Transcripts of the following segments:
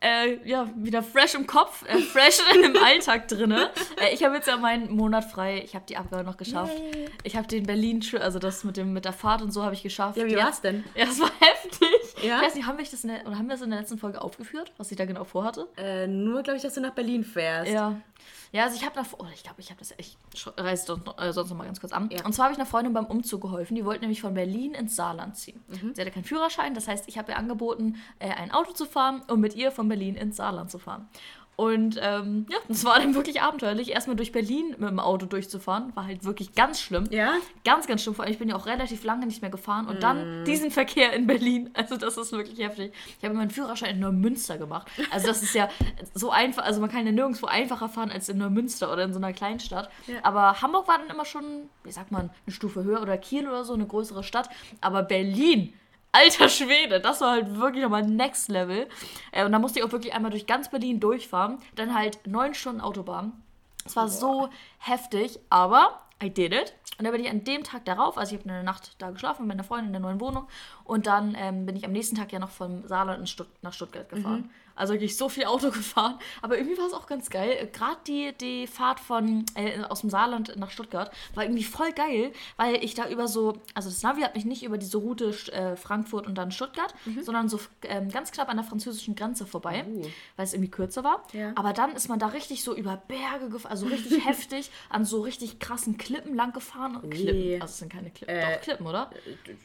äh, ja, wieder fresh im Kopf, äh, fresh im Alltag drinne. Äh, ich habe jetzt ja meinen Monat frei. Ich habe die Abgabe noch geschafft. Yay. Ich habe den Berlin, also das mit dem mit der Fahrt und so habe ich geschafft. Ja, wie ja. war's denn? Ja, das war heftig. Ja? Ich weiß nicht, haben wir das in der, oder haben wir das in der letzten Folge aufgeführt, was ich da genau vorhatte? Äh, nur, glaube ich, dass du nach Berlin fährst. Ja. Ja, also ich habe nach, oh, ich glaube, ich habe das, ich reiße sonst, äh, sonst noch mal ganz kurz an. Ja. Und zwar habe ich einer Freundin beim Umzug geholfen. Die wollte nämlich von Berlin ins Saarland ziehen. Mhm. Sie hatte keinen Führerschein, das heißt, ich habe ihr angeboten, äh, ein Auto zu fahren und mit ihr von Berlin ins Saarland zu fahren. Und ähm, ja, das war dann wirklich abenteuerlich. Erstmal durch Berlin mit dem Auto durchzufahren, war halt wirklich ganz schlimm. Ja? Ganz, ganz schlimm. Vor allem, ich bin ja auch relativ lange nicht mehr gefahren. Und mm. dann diesen Verkehr in Berlin. Also, das ist wirklich heftig. Ich habe meinen Führerschein in Neumünster gemacht. Also, das ist ja so einfach. Also, man kann ja nirgendwo einfacher fahren als in Neumünster oder in so einer Kleinstadt. Ja. Aber Hamburg war dann immer schon, wie sagt man, eine Stufe höher oder Kiel oder so, eine größere Stadt. Aber Berlin alter Schwede, das war halt wirklich nochmal Next Level. Äh, und da musste ich auch wirklich einmal durch ganz Berlin durchfahren. Dann halt neun Stunden Autobahn. Es war Boah. so heftig, aber I did it. Und dann bin ich an dem Tag darauf, also ich habe eine Nacht da geschlafen mit meiner Freundin in der neuen Wohnung. Und dann ähm, bin ich am nächsten Tag ja noch vom Saarland Stutt nach Stuttgart gefahren. Mhm. Also wirklich so viel Auto gefahren. Aber irgendwie war es auch ganz geil. Gerade die, die Fahrt von äh, aus dem Saarland nach Stuttgart war irgendwie voll geil, weil ich da über so, also das Navi hat mich nicht über diese Route äh, Frankfurt und dann Stuttgart, mhm. sondern so ähm, ganz knapp an der französischen Grenze vorbei, uh. weil es irgendwie kürzer war. Ja. Aber dann ist man da richtig so über Berge gefahren, also richtig heftig, an so richtig krassen Klippen lang gefahren. Nee. Klippen, also es sind keine Klippen, äh, doch Klippen, oder?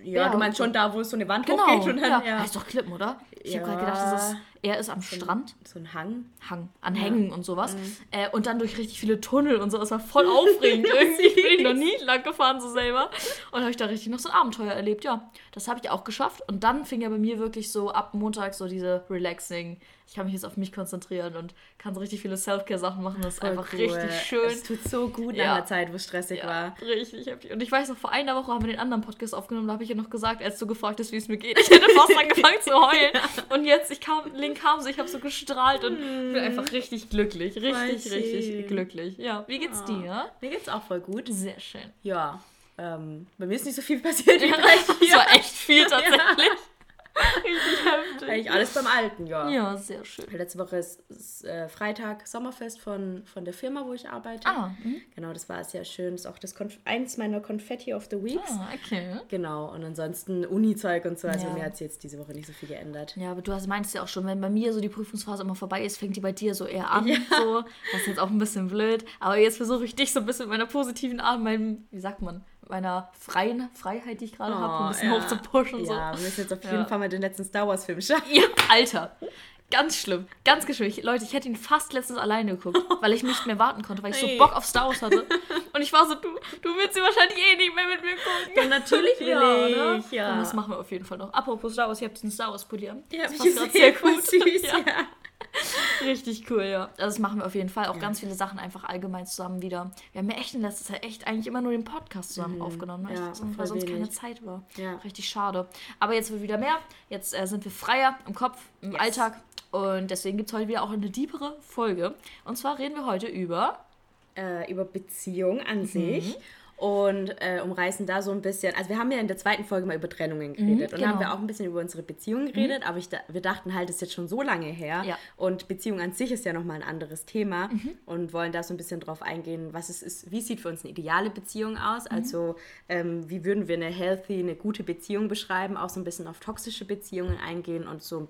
Ja, ja, du meinst schon da, wo es so eine Wand genau, hochgeht und dann, ja. ja. Heißt doch Klippen, oder? Ich ja. habe gerade gedacht, das ist er ist am so Strand. So ein Hang. Hang. An Hängen und sowas. Mhm. Äh, und dann durch richtig viele Tunnel und so. Das war voll aufregend. Irgendwie bin ich noch nie lang gefahren so selber. Und habe ich da richtig noch so ein Abenteuer erlebt. Ja, das habe ich auch geschafft. Und dann fing ja bei mir wirklich so ab Montag so diese relaxing ich kann mich jetzt auf mich konzentrieren und kann so richtig viele Self-Care-Sachen machen. Das ist Voll einfach cool. richtig schön. Es tut so gut ja. nach der Zeit, wo es stressig ja, war. Richtig heftig. Und ich weiß noch, vor einer Woche haben wir den anderen Podcast aufgenommen, da habe ich ja noch gesagt, als du gefragt hast, wie es mir geht. Ich hätte fast angefangen zu heulen. ja. Und jetzt, ich kam, Link kam so, ich habe so gestrahlt und mm. bin einfach richtig glücklich. Richtig, richtig glücklich. Ja, wie geht's oh. dir? Mir geht's auch voll gut. Sehr schön. Ja. Ähm, bei mir ist nicht so viel passiert wie bei dir. Es war echt viel tatsächlich. Richtig heftig. Eigentlich alles beim Alten, ja. Ja, sehr schön. Letzte Woche ist, ist äh, Freitag Sommerfest von, von der Firma, wo ich arbeite. Ah, mh. Genau, das war sehr schön. Das ist auch das Konf eins meiner Confetti of the Weeks. Ah, okay. Genau, und ansonsten Uni-Zeug und so. Also ja. mir hat sich jetzt diese Woche nicht so viel geändert. Ja, aber du hast, meinst ja auch schon, wenn bei mir so die Prüfungsphase immer vorbei ist, fängt die bei dir so eher an. Ja. So. Das ist jetzt auch ein bisschen blöd. Aber jetzt versuche ich dich so ein bisschen mit meiner positiven Art, meinem, wie sagt man, meiner freien Freiheit, die ich gerade oh, habe, ein bisschen ja. hoch zu pushen. Und ja, wir müssen jetzt auf jeden ja. Fall mal den letzten Star Wars-Film schauen. Ja, Alter. Ganz schlimm. Ganz geschwindig. Leute, ich hätte ihn fast letztens alleine geguckt, weil ich nicht mehr warten konnte, weil ich so Bock auf Star Wars hatte. Und ich war so, du, du willst sie wahrscheinlich eh nicht mehr mit mir gucken. Ja, natürlich will ja, ich. Ja. Und das machen wir auf jeden Fall noch. Apropos Star Wars, ich habe diesen Star Wars-Pulli an. Ja, das passt sehr gut. Süß, ja. Richtig cool, ja. Also das machen wir auf jeden Fall. Auch ja. ganz viele Sachen einfach allgemein zusammen wieder. Wir haben ja echt in letzter Zeit echt eigentlich immer nur den Podcast zusammen mhm. aufgenommen, ne? ja, weil sonst keine Zeit war. Ja. Richtig schade. Aber jetzt wird wieder mehr. Jetzt äh, sind wir freier im Kopf, im yes. Alltag. Und deswegen gibt es heute wieder auch eine deepere Folge. Und zwar reden wir heute über... Äh, über Beziehung an mhm. sich und äh, umreißen da so ein bisschen. Also wir haben ja in der zweiten Folge mal über Trennungen mhm, geredet mhm, und genau. haben wir auch ein bisschen über unsere Beziehung geredet, mhm. aber ich, wir dachten halt, das ist jetzt schon so lange her ja. und Beziehung an sich ist ja nochmal ein anderes Thema mhm. und wollen da so ein bisschen drauf eingehen, was es ist, wie sieht für uns eine ideale Beziehung aus, mhm. also ähm, wie würden wir eine healthy, eine gute Beziehung beschreiben, auch so ein bisschen auf toxische Beziehungen eingehen und so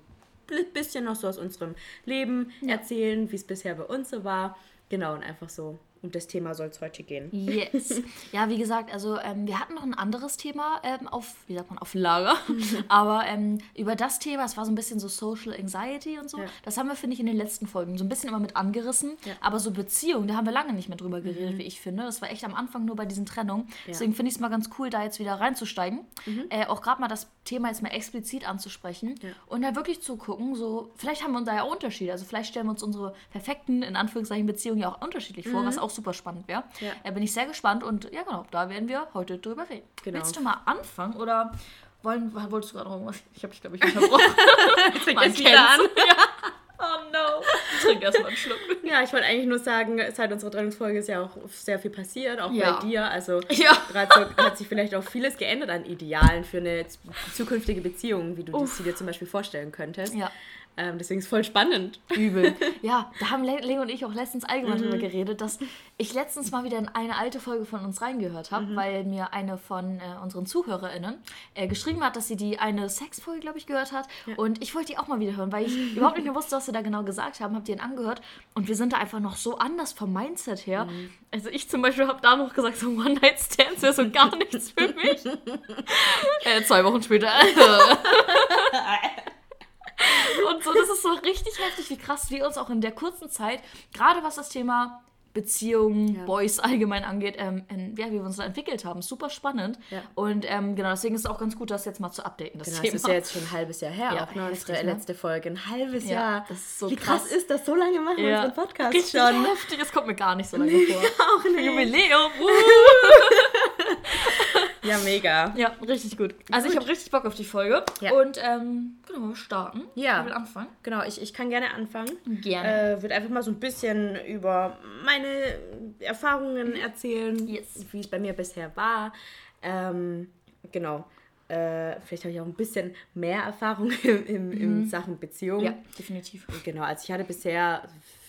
ein bisschen noch so aus unserem Leben ja. erzählen, wie es bisher bei uns so war. Genau, und einfach so um das Thema soll es heute gehen. Yes. Ja, wie gesagt, also ähm, wir hatten noch ein anderes Thema ähm, auf, wie sagt man, auf Lager. Aber ähm, über das Thema, es war so ein bisschen so Social Anxiety und so, ja. das haben wir, finde ich, in den letzten Folgen so ein bisschen immer mit angerissen. Ja. Aber so Beziehungen, da haben wir lange nicht mehr drüber geredet, mhm. wie ich finde. Das war echt am Anfang nur bei diesen Trennungen. Ja. Deswegen finde ich es mal ganz cool, da jetzt wieder reinzusteigen. Mhm. Äh, auch gerade mal das Thema jetzt mal explizit anzusprechen und da wirklich zu gucken, so, vielleicht haben wir da ja auch Unterschiede. Also vielleicht stellen wir uns unsere perfekten, in Anführungszeichen, Beziehungen ja auch unterschiedlich vor, mhm. was auch super spannend wäre. Ja. Da bin ich sehr gespannt und ja, genau, da werden wir heute drüber reden. Genau. Willst du mal anfangen oder wollen, wolltest du gerade noch irgendwas? Ich habe dich, glaube ich, unterbrochen. Fängt jetzt wieder an. Ja. Oh no. Trink erstmal einen Schluck. Ja, ich wollte eigentlich nur sagen, seit unserer Trennungsfolge ist ja auch sehr viel passiert, auch ja. bei dir. Also ja. gerade so hat sich vielleicht auch vieles geändert an Idealen für eine zukünftige Beziehung, wie du Uff. sie dir zum Beispiel vorstellen könntest. Ja. Ähm, deswegen ist es voll spannend. Übel. Ja, da haben Leo und ich auch letztens allgemein mhm. drüber geredet, dass ich letztens mal wieder in eine alte Folge von uns reingehört habe, mhm. weil mir eine von äh, unseren ZuhörerInnen äh, geschrieben hat, dass sie die eine Sexfolge, glaube ich, gehört hat. Ja. Und ich wollte die auch mal wieder hören, weil ich überhaupt nicht mehr wusste, was sie da genau gesagt haben. Habe die dann angehört und wir sind da einfach noch so anders vom Mindset her. Mhm. Also ich zum Beispiel habe da noch gesagt, so One-Night-Stands wäre so gar nichts für mich. äh, zwei Wochen später. Und so, das ist so richtig heftig, wie krass wir uns auch in der kurzen Zeit, gerade was das Thema Beziehungen, ja. Boys allgemein angeht, ähm, in, ja, wie wir uns da entwickelt haben. Super spannend. Ja. Und ähm, genau, deswegen ist es auch ganz gut, das jetzt mal zu updaten. Das, genau, Thema. das ist ja jetzt schon ein halbes Jahr her, ja, auch ne, unsere ne? letzte Folge. Ein halbes Jahr. Das ist so wie krass. krass ist das? So lange machen wir unseren Podcast Richtig schon. heftig, es kommt mir gar nicht so lange nee, vor. Auch nicht. Jubiläum. Ja, mega. Ja, richtig gut. Also gut. ich habe richtig Bock auf die Folge. Ja. Und ähm, genau, wir starten. Ja. Ich will anfangen. Genau, ich, ich kann gerne anfangen. Gerne. Äh, würde einfach mal so ein bisschen über meine Erfahrungen erzählen, yes. wie es bei mir bisher war. Ähm, genau. Äh, vielleicht habe ich auch ein bisschen mehr Erfahrung in, in, in mhm. Sachen Beziehung. Ja, definitiv. Genau, also ich hatte bisher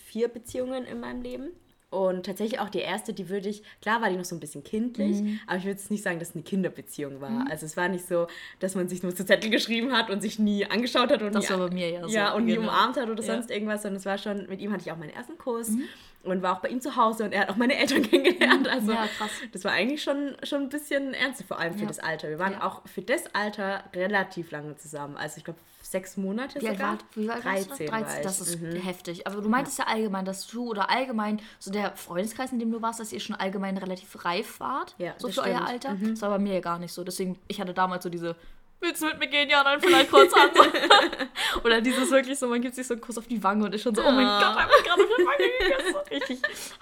vier Beziehungen in meinem Leben. Und tatsächlich auch die erste, die würde ich, klar war die noch so ein bisschen kindlich, mhm. aber ich würde jetzt nicht sagen, dass es eine Kinderbeziehung war. Mhm. Also es war nicht so, dass man sich nur zu Zettel geschrieben hat und sich nie angeschaut hat und das nie, war bei mir ja so. Ja, und genau. nie umarmt hat oder ja. sonst irgendwas, sondern es war schon, mit ihm hatte ich auch meinen ersten Kurs. Mhm und war auch bei ihm zu Hause und er hat auch meine Eltern kennengelernt. Mhm. Also ja, krass. das war eigentlich schon, schon ein bisschen ernst, vor allem für das Alter. Wir waren auch für das Alter relativ lange zusammen. Also ich glaube sechs Monate wie sogar. Alt wie alt 13, 13 das ist mhm. heftig. Aber du meintest ja. ja allgemein, dass du oder allgemein so der Freundeskreis, in dem du warst, dass ihr schon allgemein relativ reif wart. Ja, so für stimmt. euer Alter. Mhm. Das war bei mir ja gar nicht so. Deswegen, ich hatte damals so diese willst du mit mir gehen? Ja, dann vielleicht kurz an. Oder dieses wirklich so, man gibt sich so einen Kuss auf die Wange und ist schon so, oh mein Gott, ich habe gerade auf die Wange gegessen. Richtig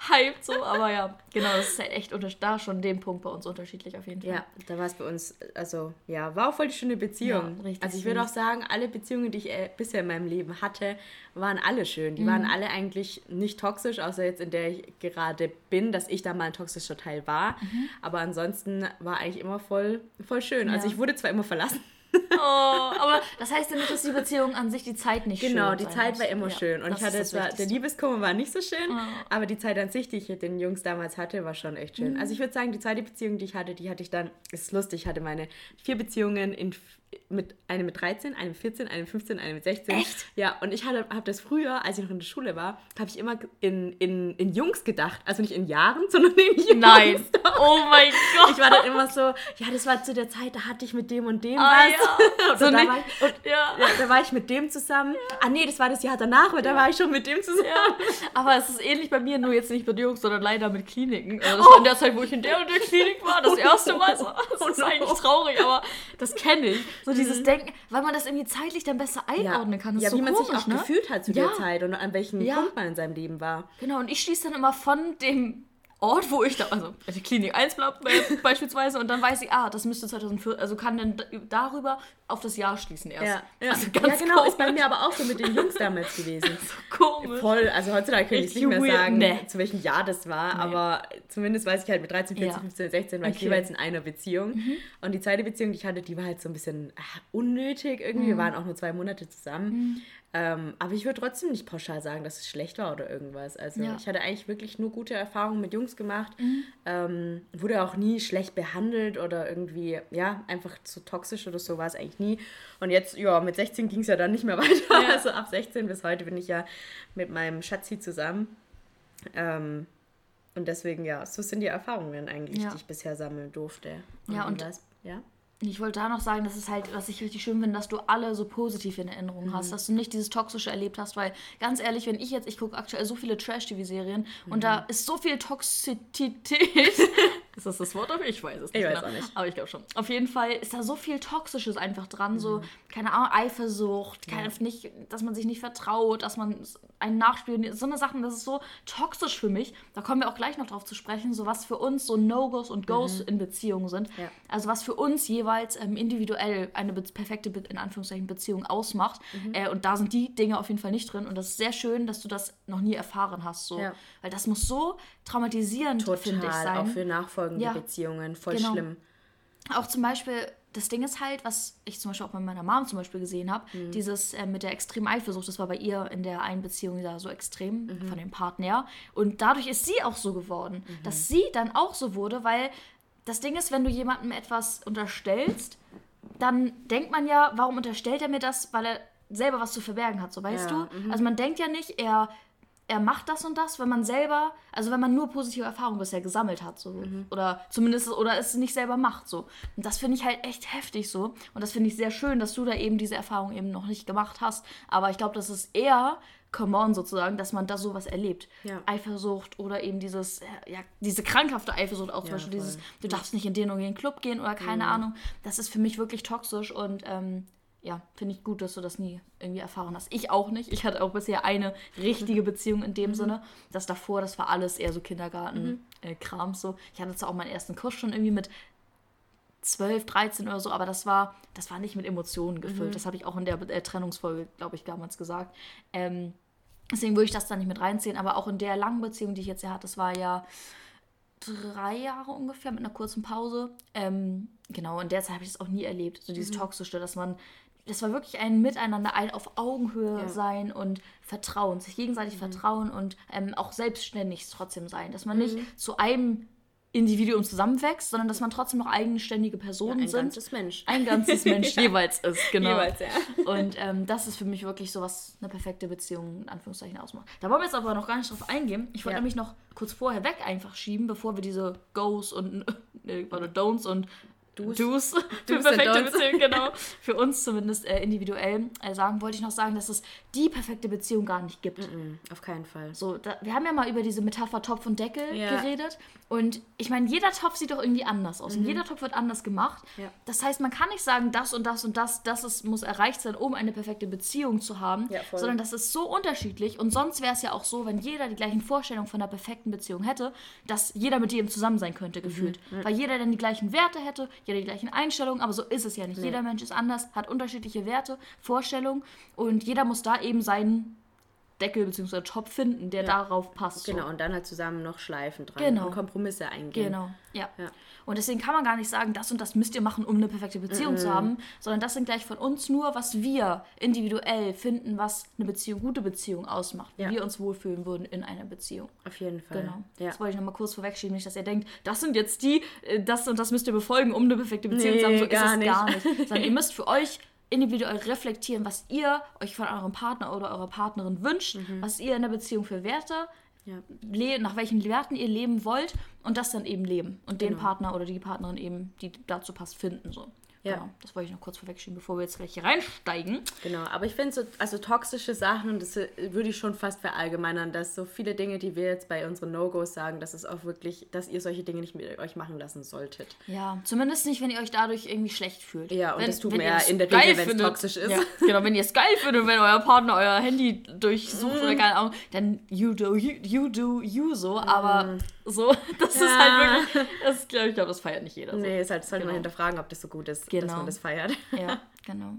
hyped so, aber ja, genau, das ist halt echt unter da schon den Punkt bei uns unterschiedlich auf jeden Fall. Ja, da war es bei uns, also ja, war auch voll die schöne Beziehung. Ja, richtig also ich würde auch sagen, alle Beziehungen, die ich äh, bisher in meinem Leben hatte, waren alle schön. Die mhm. waren alle eigentlich nicht toxisch, außer jetzt in der ich gerade bin, dass ich da mal ein toxischer Teil war. Mhm. Aber ansonsten war eigentlich immer voll, voll schön. Also ja. Also ich wurde zwar immer verlassen. Oh, aber das heißt ja nicht, dass die Beziehung an sich die Zeit nicht genau, schön Genau, die Zeit muss. war immer ja, schön. Und ich hatte zwar, der Liebeskummer war nicht so schön, oh. aber die Zeit an sich, die ich mit den Jungs damals hatte, war schon echt schön. Mhm. Also ich würde sagen, die zweite Beziehung, die ich hatte, die hatte ich dann, ist lustig, ich hatte meine vier Beziehungen in mit einem mit 13, einem mit 14, einem mit 15, einem mit 16. Echt? Ja, und ich habe das früher, als ich noch in der Schule war, habe ich immer in, in, in Jungs gedacht. Also nicht in Jahren, sondern in Jungs. Nein. Oh mein Gott. Ich war dann immer so, ja, das war zu der Zeit, da hatte ich mit dem und dem ah, was. Ja. und, so da war ich, und ja. ja. da war ich mit dem zusammen. Ja. Ah nee, das war das Jahr danach, weil da war ich schon mit dem zusammen. Aber es ist ähnlich bei mir, nur jetzt nicht mit Jungs, sondern leider mit Kliniken. Also das oh. war in der Zeit, wo ich in der und der Klinik war, das erste Mal. Das oh ist eigentlich traurig, aber das kenne ich. So dieses mhm. Denken, weil man das irgendwie zeitlich dann besser einordnen kann. Das ja, so wie man komisch, sich auch ne? gefühlt hat zu der Zeit und an welchem. Punkt man in seinem Leben war. Genau, und ich schließe dann immer von dem Ort, wo ich da, also die Klinik 1 äh, beispielsweise, und dann weiß ich, ah, das müsste 2004, also kann dann darüber auf das Jahr schließen erst. Ja, ja. Also ja genau, komisch. ist bei mir aber auch so mit den Jungs damals gewesen. so komisch. Voll, also heutzutage kann ich nicht mehr sagen, nee. zu welchem Jahr das war, nee. aber zumindest weiß ich halt mit 13, 14, ja. 15, 16 war okay. ich jeweils in einer Beziehung. Mhm. Und die zweite Beziehung, die ich hatte, die war halt so ein bisschen ach, unnötig irgendwie. Mhm. Wir waren auch nur zwei Monate zusammen. Mhm. Ähm, aber ich würde trotzdem nicht pauschal sagen, dass es schlecht war oder irgendwas. Also ja. ich hatte eigentlich wirklich nur gute Erfahrungen mit Jungs gemacht. Mhm. Ähm, wurde auch nie schlecht behandelt oder irgendwie, ja, einfach zu toxisch oder so war es eigentlich nie. Und jetzt, ja, mit 16 ging es ja dann nicht mehr weiter. Ja. Also ab 16 bis heute bin ich ja mit meinem Schatzi zusammen. Ähm, und deswegen, ja, so sind die Erfahrungen eigentlich, ja. die ich bisher sammeln durfte. Und ja, und das, ja ich wollte da noch sagen, dass es halt, was ich richtig schön finde, dass du alle so positiv in Erinnerung mhm. hast, dass du nicht dieses Toxische erlebt hast, weil ganz ehrlich, wenn ich jetzt, ich gucke aktuell so viele Trash-TV-Serien mhm. und da ist so viel Toxizität Ist das das Wort? Aber ich weiß es nicht. Ich weiß genau. auch nicht. Aber ich glaube schon. Auf jeden Fall ist da so viel Toxisches einfach dran. Mhm. So, keine Ahnung, Eifersucht, keine, ja. nicht, dass man sich nicht vertraut, dass man einen nachspielt. So eine Sachen, das ist so toxisch für mich. Da kommen wir auch gleich noch drauf zu sprechen. So was für uns so No-Gos und Goes mhm. in Beziehungen sind. Ja. Also was für uns jeweils ähm, individuell eine perfekte, in Anführungszeichen, Beziehung ausmacht. Mhm. Äh, und da sind die Dinge auf jeden Fall nicht drin. Und das ist sehr schön, dass du das noch nie erfahren hast. So. Ja. Weil das muss so traumatisierend, finde ich, sein. Auch für nachfolgende ja. Beziehungen. Voll genau. schlimm. Auch zum Beispiel, das Ding ist halt, was ich zum Beispiel auch bei meiner Mom zum Beispiel gesehen habe, mhm. dieses äh, mit der extremen Eifersucht, das war bei ihr in der einen Beziehung da so extrem mhm. von dem Partner. Und dadurch ist sie auch so geworden, mhm. dass sie dann auch so wurde, weil das Ding ist, wenn du jemandem etwas unterstellst, dann denkt man ja, warum unterstellt er mir das, weil er selber was zu verbergen hat, so weißt ja. du? Mhm. Also man denkt ja nicht, er er macht das und das, wenn man selber, also wenn man nur positive Erfahrungen bisher gesammelt hat, so. Mhm. Oder zumindest, oder es nicht selber macht, so. Und das finde ich halt echt heftig so. Und das finde ich sehr schön, dass du da eben diese Erfahrung eben noch nicht gemacht hast. Aber ich glaube, das ist eher come on sozusagen, dass man da sowas erlebt. Ja. Eifersucht oder eben dieses, ja, diese krankhafte Eifersucht auch zum ja, Beispiel, voll. dieses, du darfst nicht in den und den Club gehen oder keine mhm. Ahnung. Das ist für mich wirklich toxisch und ähm, ja, finde ich gut, dass du das nie irgendwie erfahren hast. Ich auch nicht. Ich hatte auch bisher eine richtige Beziehung in dem mhm. Sinne. Das davor, das war alles eher so Kindergarten-Kram. Mhm. Äh, so. Ich hatte zwar auch meinen ersten Kuss schon irgendwie mit 12, 13 oder so, aber das war, das war nicht mit Emotionen gefüllt. Mhm. Das habe ich auch in der äh, Trennungsfolge, glaube ich, damals gesagt. Ähm, deswegen würde ich das da nicht mit reinziehen. Aber auch in der langen Beziehung, die ich jetzt ja hatte, das war ja drei Jahre ungefähr mit einer kurzen Pause. Ähm, genau, in der Zeit habe ich das auch nie erlebt. So dieses mhm. Toxische, dass man das war wirklich ein Miteinander, ein auf Augenhöhe ja. sein und Vertrauen, sich gegenseitig mhm. vertrauen und ähm, auch selbstständig trotzdem sein. Dass man mhm. nicht zu einem Individuum zusammenwächst, sondern dass man trotzdem noch eigenständige Personen ja, ein sind. Ein ganzes Mensch. Ein ganzes Mensch jeweils ist, genau. Jeweils, ja. Und ähm, das ist für mich wirklich so, was eine perfekte Beziehung in Anführungszeichen ausmacht. Da wollen wir jetzt aber noch gar nicht drauf eingehen. Ich wollte ja. nämlich noch kurz vorher weg einfach schieben, bevor wir diese Goes und äh, Don'ts und Do's, Do's für perfekte Beziehung, genau. Für uns zumindest äh, individuell äh, sagen, wollte ich noch sagen, dass es die perfekte Beziehung gar nicht gibt. Mm -mm, auf keinen Fall. So, da, wir haben ja mal über diese Metapher Topf und Deckel ja. geredet. Und ich meine, jeder Topf sieht doch irgendwie anders aus. Mhm. Und jeder Topf wird anders gemacht. Ja. Das heißt, man kann nicht sagen, das und das und das, das ist, muss erreicht sein, um eine perfekte Beziehung zu haben. Ja, sondern das ist so unterschiedlich. Und sonst wäre es ja auch so, wenn jeder die gleichen Vorstellungen von einer perfekten Beziehung hätte, dass jeder mit jedem zusammen sein könnte, gefühlt. Mhm. Weil jeder dann die gleichen Werte hätte, jeder die gleichen Einstellungen, aber so ist es ja nicht. Nee. Jeder Mensch ist anders, hat unterschiedliche Werte, Vorstellungen und jeder muss da eben seinen Deckel bzw. Top finden, der ja. darauf passt. Genau, so. und dann halt zusammen noch schleifen dran genau. und Kompromisse eingehen. Genau, ja. ja. Und deswegen kann man gar nicht sagen, das und das müsst ihr machen, um eine perfekte Beziehung -mm. zu haben, sondern das sind gleich von uns nur, was wir individuell finden, was eine Beziehung, gute Beziehung ausmacht, ja. wie wir uns wohlfühlen würden in einer Beziehung. Auf jeden Fall. Genau. Ja. Das wollte ich nochmal kurz vorwegschieben, nicht, dass ihr denkt, das sind jetzt die, äh, das und das müsst ihr befolgen, um eine perfekte Beziehung nee, zu haben. So gar ist es nicht. gar nicht. Sondern ihr müsst für euch individuell reflektieren, was ihr euch von eurem Partner oder eurer Partnerin wünscht, mhm. was ihr in der Beziehung für Werte, ja. nach welchen Werten ihr leben wollt und das dann eben leben und genau. den Partner oder die Partnerin eben, die dazu passt, finden. So. Ja. Genau, das wollte ich noch kurz vorwegschieben, bevor wir jetzt gleich hier reinsteigen. Genau, aber ich finde so, also toxische Sachen, das würde ich schon fast verallgemeinern, dass so viele Dinge, die wir jetzt bei unseren No-Gos sagen, dass es auch wirklich, dass ihr solche Dinge nicht mit euch machen lassen solltet. Ja, zumindest nicht, wenn ihr euch dadurch irgendwie schlecht fühlt. Ja, und wenn, das tut mir ja in der Regel, wenn es toxisch ist. Ja, genau, wenn ihr es geil findet, wenn euer Partner euer Handy durchsucht mm. oder keine Ahnung, dann you do you, you do you so, aber mm. so, das ja. ist halt wirklich, das, ich glaube, das feiert nicht jeder so. Nee, ist halt, sollte genau. man hinterfragen, ob das so gut ist genau. Dass man das feiert. Ja, genau.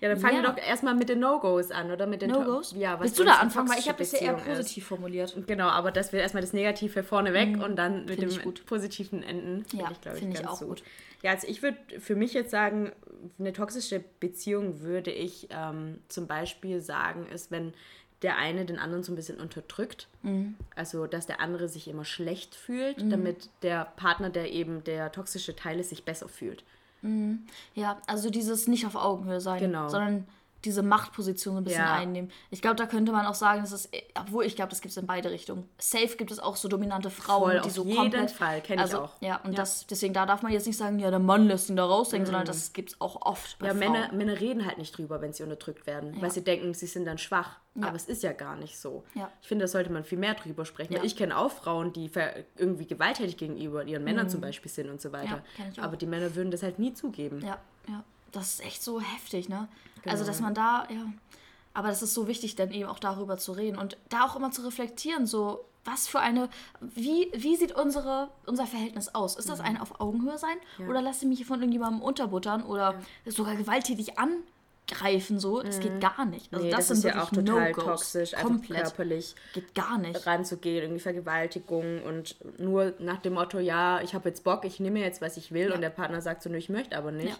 Ja, dann fangen ja. wir doch erstmal mit den No-Gos an, oder? Mit den No-Gos? Ja, was Willst du da anfangen? Weil ich habe bisher eher positiv ist. formuliert. Genau, aber dass wir erstmal das Negative vorne weg mhm. und dann mit Find dem positiven enden. Ja, finde ich, find ich auch so. gut. Ja, also ich würde für mich jetzt sagen, eine toxische Beziehung würde ich ähm, zum Beispiel sagen, ist, wenn der eine den anderen so ein bisschen unterdrückt. Mhm. Also, dass der andere sich immer schlecht fühlt, mhm. damit der Partner, der eben der toxische Teil ist, sich besser fühlt. Mhm. Ja, also dieses nicht auf Augenhöhe sein, genau. sondern diese Machtposition so ein bisschen ja. einnehmen. Ich glaube, da könnte man auch sagen, dass es, obwohl ich glaube, das gibt es in beide Richtungen. Safe gibt es auch so dominante Frauen, Voll, die so jeden komplett. Fall, kenne also, ich auch. Ja, und ja. das, deswegen da darf man jetzt nicht sagen, ja, der Mann lässt ihn da raushängen, mhm. sondern das gibt es auch oft. ja, Männer, Männer reden halt nicht drüber, wenn sie unterdrückt werden, ja. weil sie denken, sie sind dann schwach. Ja. Aber es ist ja gar nicht so. Ja. Ich finde, da sollte man viel mehr drüber sprechen. Ja. Ich kenne auch Frauen, die irgendwie gewalttätig gegenüber ihren Männern mhm. zum Beispiel sind und so weiter. Aber die Männer würden das halt nie zugeben. Ja, ja. Das ist echt so heftig, ne? Genau. Also, dass man da, ja. Aber das ist so wichtig, dann eben auch darüber zu reden und da auch immer zu reflektieren, so was für eine, wie, wie sieht unsere, unser Verhältnis aus? Ist das mhm. ein auf Augenhöhe sein? Ja. Oder lasse ich mich von irgendjemandem unterbuttern oder ja. sogar gewalttätig an, greifen so. Das mhm. geht gar nicht. Also nee, das, das ist ja auch total no toxisch, Komplett. einfach körperlich geht gar nicht ranzugehen, irgendwie Vergewaltigung und nur nach dem Motto, ja, ich habe jetzt Bock, ich nehme jetzt, was ich will ja. und der Partner sagt so, nö, ich möchte aber nicht.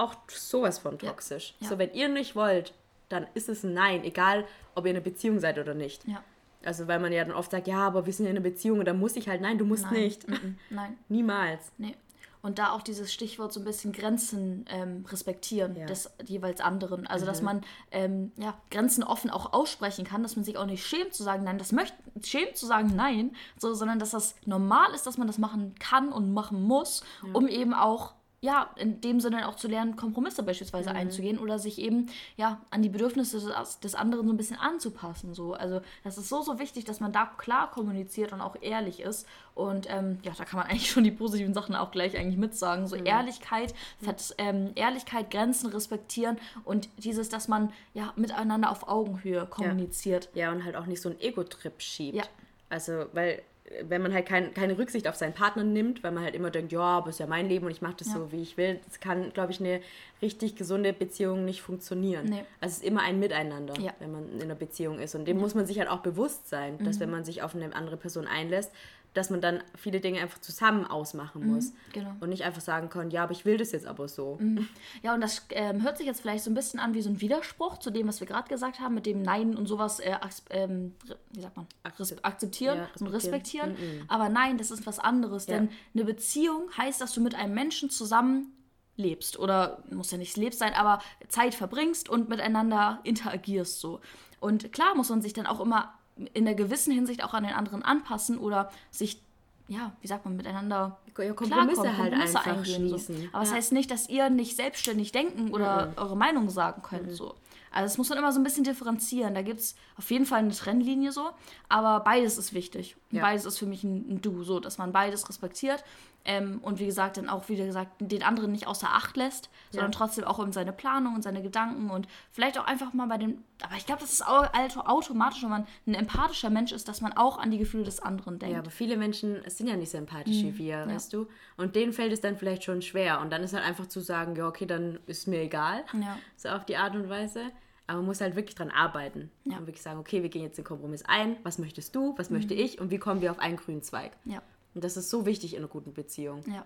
Auch sowas von toxisch. Ja. So, wenn ihr nicht wollt, dann ist es ein Nein, egal ob ihr in einer Beziehung seid oder nicht. Ja. Also weil man ja dann oft sagt, ja, aber wir sind ja in einer Beziehung und da muss ich halt, nein, du musst nein. nicht. Nein. Niemals. Nee. Und da auch dieses Stichwort so ein bisschen Grenzen ähm, respektieren ja. des jeweils anderen. Also, mhm. dass man ähm, ja, Grenzen offen auch aussprechen kann, dass man sich auch nicht schämt zu sagen, nein, das möchte, schämt zu sagen, nein, so, sondern dass das normal ist, dass man das machen kann und machen muss, ja. um eben auch ja, in dem Sinne auch zu lernen, Kompromisse beispielsweise mhm. einzugehen oder sich eben ja an die Bedürfnisse des, des, anderen so ein bisschen anzupassen. So. Also das ist so, so wichtig, dass man da klar kommuniziert und auch ehrlich ist. Und ähm, ja, da kann man eigentlich schon die positiven Sachen auch gleich eigentlich mitsagen. So mhm. Ehrlichkeit, mhm. ähm, Ehrlichkeit, Grenzen respektieren und dieses, dass man ja miteinander auf Augenhöhe kommuniziert. Ja, ja und halt auch nicht so einen Ego-Trip schiebt. Ja. Also, weil wenn man halt kein, keine Rücksicht auf seinen Partner nimmt, weil man halt immer denkt, ja, aber ist ja mein Leben und ich mache das ja. so, wie ich will, das kann, glaube ich, eine richtig gesunde Beziehung nicht funktionieren. Nee. Also es ist immer ein Miteinander, ja. wenn man in einer Beziehung ist. Und dem ja. muss man sich halt auch bewusst sein, dass mhm. wenn man sich auf eine andere Person einlässt, dass man dann viele Dinge einfach zusammen ausmachen mhm, muss. Mhm, genau. Und nicht einfach sagen kann, ja, aber ich will das jetzt aber so. Mhm. Ja, und das ähm, hört sich jetzt vielleicht so ein bisschen an wie so ein Widerspruch zu dem, was wir gerade gesagt haben, mit dem Nein und sowas, äh, ähm, wie sagt man, akzeptieren, ja, respektieren. und respektieren. Mhm. Aber nein, das ist was anderes, ja. denn eine Beziehung heißt, dass du mit einem Menschen zusammen lebst oder muss ja nicht lebst sein, aber Zeit verbringst und miteinander interagierst so. Und klar muss man sich dann auch immer in der gewissen Hinsicht auch an den anderen anpassen oder sich, ja, wie sagt man, miteinander ja, Kompromisse, klarkommen, halt Kompromisse eingehen. So. Aber ja. das heißt nicht, dass ihr nicht selbstständig denken oder mhm. eure Meinung sagen könnt. Mhm. So. Also das muss man immer so ein bisschen differenzieren. Da gibt es auf jeden Fall eine Trennlinie so, aber beides ist wichtig. Ja. Beides ist für mich ein, ein Du, so, dass man beides respektiert ähm, und wie gesagt, dann auch, wie gesagt, den anderen nicht außer Acht lässt, sondern ja. trotzdem auch in seine Planung und seine Gedanken und vielleicht auch einfach mal bei den. Aber ich glaube, das ist auch automatisch, wenn man ein empathischer Mensch ist, dass man auch an die Gefühle des anderen denkt. Ja, aber viele Menschen sind ja nicht so empathisch mhm. wie wir, ja. weißt du? Und denen fällt es dann vielleicht schon schwer. Und dann ist halt einfach zu sagen, ja, okay, dann ist mir egal. Ja. So auf die Art und Weise. Aber man muss halt wirklich dran arbeiten. Ja. Und wirklich sagen, okay, wir gehen jetzt den Kompromiss ein. Was möchtest du? Was mhm. möchte ich? Und wie kommen wir auf einen grünen Zweig? Ja. Und das ist so wichtig in einer guten Beziehung. Ja.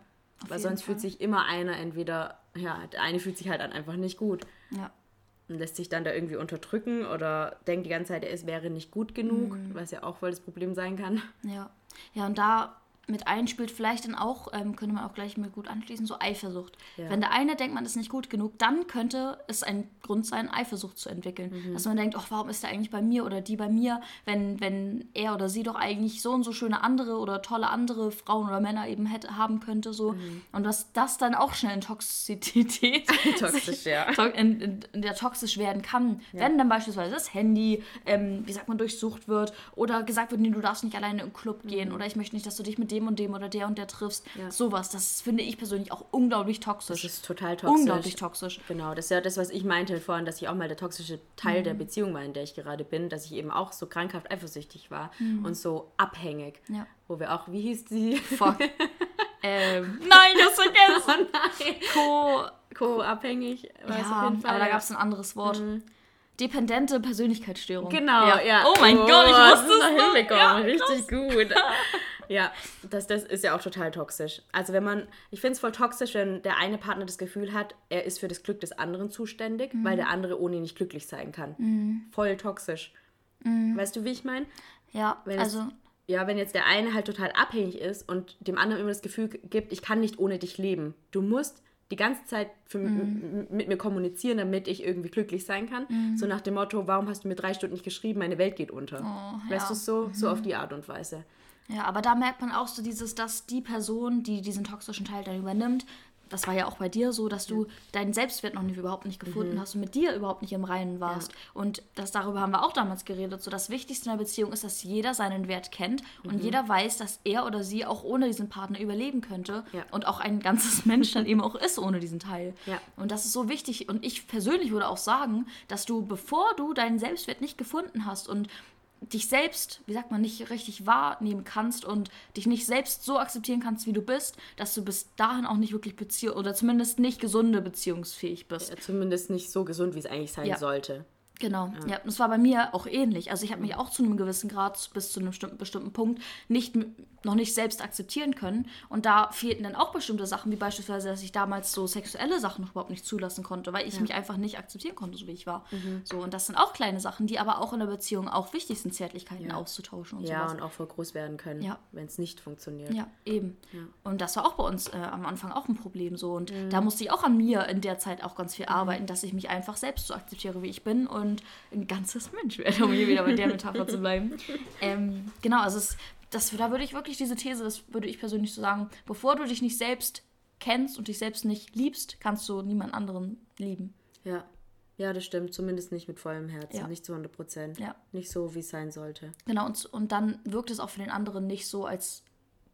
Weil sonst Fall. fühlt sich immer einer entweder, ja, der eine fühlt sich halt einfach nicht gut. Ja. Und lässt sich dann da irgendwie unterdrücken oder denkt die ganze Zeit, es wäre nicht gut genug, mhm. was ja auch voll das Problem sein kann. Ja. Ja, und da mit einspielt, vielleicht dann auch, ähm, könnte man auch gleich mir gut anschließen, so Eifersucht. Ja. Wenn der eine denkt, man ist nicht gut genug, dann könnte es ein Grund sein, Eifersucht zu entwickeln. Mhm. Dass man denkt, ach, warum ist der eigentlich bei mir oder die bei mir, wenn, wenn er oder sie doch eigentlich so und so schöne andere oder tolle andere Frauen oder Männer eben hätte, haben könnte. So. Mhm. Und dass das dann auch schnell in Toxizität toxisch, ja. in, in, in, der toxisch werden kann. Ja. Wenn dann beispielsweise das Handy, ähm, wie sagt man, durchsucht wird oder gesagt wird, nee, du darfst nicht alleine im Club gehen mhm. oder ich möchte nicht, dass du dich mit dem und dem oder der und der triffst. Ja. Sowas, das finde ich persönlich auch unglaublich toxisch. Das ist total toxisch. Unglaublich toxisch. Genau, das ist ja das, was ich meinte vorhin, dass ich auch mal der toxische Teil mhm. der Beziehung war, in der ich gerade bin, dass ich eben auch so krankhaft eifersüchtig war mhm. und so abhängig. Ja. Wo wir auch, wie hieß die? Fuck. ähm, nein, das vergessen. Oh nein. Co. Co-abhängig. Ja, aber da gab es ein anderes Wort. Mhm dependente Persönlichkeitsstörung. Genau, ja. ja. Oh mein oh, Gott, ich wusste es hinbekommen. Ja, Richtig gut. Ja, das, das ist ja auch total toxisch. Also wenn man, ich finde es voll toxisch, wenn der eine Partner das Gefühl hat, er ist für das Glück des anderen zuständig, mhm. weil der andere ohne ihn nicht glücklich sein kann. Mhm. Voll toxisch. Mhm. Weißt du, wie ich meine? Ja, wenn also... Es, ja, wenn jetzt der eine halt total abhängig ist und dem anderen immer das Gefühl gibt, ich kann nicht ohne dich leben. Du musst die ganze Zeit für, mhm. mit mir kommunizieren, damit ich irgendwie glücklich sein kann. Mhm. So nach dem Motto, warum hast du mir drei Stunden nicht geschrieben, meine Welt geht unter. Oh, weißt ja. du so? So auf mhm. die Art und Weise. Ja, aber da merkt man auch so dieses, dass die Person, die diesen toxischen Teil dann übernimmt, das war ja auch bei dir so, dass du ja. deinen Selbstwert noch nicht, überhaupt nicht gefunden mhm. hast und mit dir überhaupt nicht im Reinen warst. Ja. Und das, darüber haben wir auch damals geredet. So das Wichtigste in der Beziehung ist, dass jeder seinen Wert kennt mhm. und jeder weiß, dass er oder sie auch ohne diesen Partner überleben könnte ja. und auch ein ganzes Mensch dann eben auch ist ohne diesen Teil. Und das ist so wichtig. Und ich persönlich würde auch sagen, dass du, bevor du deinen Selbstwert nicht gefunden hast und dich selbst, wie sagt man, nicht richtig wahrnehmen kannst und dich nicht selbst so akzeptieren kannst, wie du bist, dass du bis dahin auch nicht wirklich Beziehung oder zumindest nicht gesunde beziehungsfähig bist. Ja, zumindest nicht so gesund, wie es eigentlich sein ja. sollte. Genau, ja. ja. Das war bei mir auch ähnlich. Also ich habe mich auch zu einem gewissen Grad bis zu einem bestimmten, bestimmten Punkt nicht, noch nicht selbst akzeptieren können. Und da fehlten dann auch bestimmte Sachen, wie beispielsweise, dass ich damals so sexuelle Sachen noch überhaupt nicht zulassen konnte, weil ich ja. mich einfach nicht akzeptieren konnte, so wie ich war. Mhm. So, und das sind auch kleine Sachen, die aber auch in der Beziehung auch wichtig sind, Zärtlichkeiten ja. auszutauschen und ja, sowas. Ja, und auch voll groß werden können, wenn es nicht funktioniert. Ja, eben. Und das war auch bei uns äh, am Anfang auch ein Problem so. Und mhm. da musste ich auch an mir in der Zeit auch ganz viel mhm. arbeiten, dass ich mich einfach selbst so akzeptiere, wie ich bin und ein ganzes Mensch werde, um hier wieder bei der Metapher zu bleiben. Ähm, genau, also es, das, da würde ich wirklich diese These, das würde ich persönlich so sagen, bevor du dich nicht selbst kennst und dich selbst nicht liebst, kannst du niemand anderen lieben. Ja. Ja, das stimmt. Zumindest nicht mit vollem Herzen. Ja. Nicht zu 100 Prozent. Ja. Nicht so, wie es sein sollte. Genau, und, und dann wirkt es auch für den anderen nicht so, als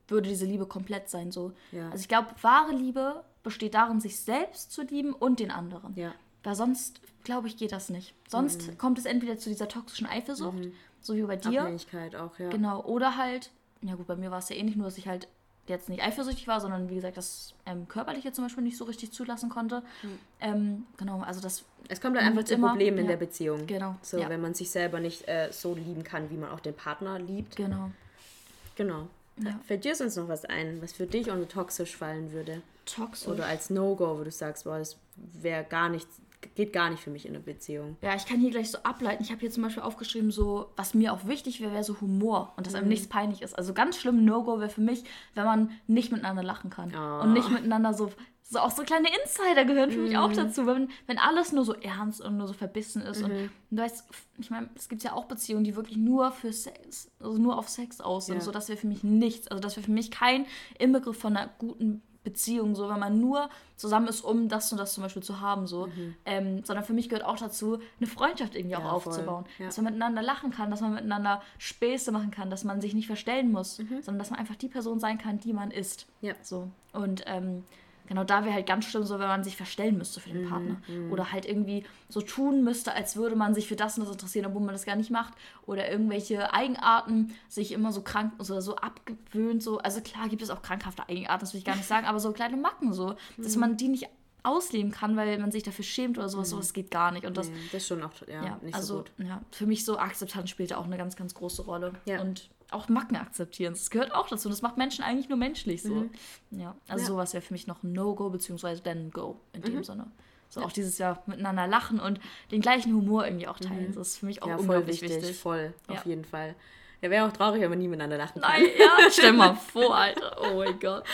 würde diese Liebe komplett sein. So. Ja. Also ich glaube, wahre Liebe besteht darin, sich selbst zu lieben und den anderen. Ja. Weil sonst, glaube ich, geht das nicht. Sonst mhm. kommt es entweder zu dieser toxischen Eifersucht, mhm. so wie bei dir. Abhängigkeit auch, ja. Genau. Oder halt, ja gut, bei mir war es ja ähnlich, nur dass ich halt jetzt nicht eifersüchtig war, sondern wie gesagt, das ähm, Körperliche zum Beispiel nicht so richtig zulassen konnte. Mhm. Ähm, genau, also das. Es kommt dann einfach zu Problemen ja. in der Beziehung. Genau. So, ja. wenn man sich selber nicht äh, so lieben kann, wie man auch den Partner liebt. Genau. Genau. Ja. Fällt dir sonst noch was ein, was für dich unter toxisch fallen würde? Toxisch. Oder als No-Go, wo du sagst, boah, das wäre gar nichts, geht gar nicht für mich in einer Beziehung. Ja, ich kann hier gleich so ableiten. Ich habe hier zum Beispiel aufgeschrieben, so, was mir auch wichtig wäre, wäre so Humor und dass einem mhm. nichts peinlich ist. Also ganz schlimm No-Go wäre für mich, wenn man nicht miteinander lachen kann. Oh. Und nicht miteinander so, so auch so kleine Insider gehören für mhm. mich auch mhm. dazu. Wenn, wenn alles nur so ernst und nur so verbissen ist. Mhm. Und, und du weißt, ich meine, es gibt ja auch Beziehungen, die wirklich nur für Sex, also nur auf Sex aus sind. Ja. So, das wäre für mich nichts. Also das wäre für mich kein Inbegriff von einer guten Beziehung, so wenn man nur zusammen ist, um das und das zum Beispiel zu haben, so. Mhm. Ähm, sondern für mich gehört auch dazu, eine Freundschaft irgendwie ja, auch aufzubauen. Ja. Dass man miteinander lachen kann, dass man miteinander Späße machen kann, dass man sich nicht verstellen muss, mhm. sondern dass man einfach die Person sein kann, die man ist. Ja. So. Und ähm, Genau da wäre halt ganz schlimm so, wenn man sich verstellen müsste für den mhm, Partner. Mm, Oder halt irgendwie so tun müsste, als würde man sich für das und das interessieren, obwohl man das gar nicht macht. Oder irgendwelche Eigenarten sich immer so krank oder so abgewöhnt. So. Also klar gibt es auch krankhafte Eigenarten, das will ich gar nicht sagen, aber so kleine Macken so, mm. dass mhm. man die nicht ausleben kann, weil man sich dafür schämt oder sowas, mhm. sowas geht gar nicht. Und das, nee, das ist schon auch ja, ja nicht also, so gut. Ja, für mich so Akzeptanz spielt auch eine ganz, ganz große Rolle. Ja. Und auch Macken akzeptieren. Das gehört auch dazu. Und das macht Menschen eigentlich nur menschlich so. Mhm. Ja, also ja. sowas wäre für mich noch ein No-Go, beziehungsweise dann Go in dem mhm. Sinne. So ja. auch dieses Jahr miteinander lachen und den gleichen Humor irgendwie auch teilen. Mhm. Das ist für mich auch ja, unglaublich wichtig. wichtig. Voll, auf jeden Fall. Ja, wäre auch traurig, wenn man nie miteinander lachen kann. Nein, ja, stell mal vor, Alter. Oh mein Gott.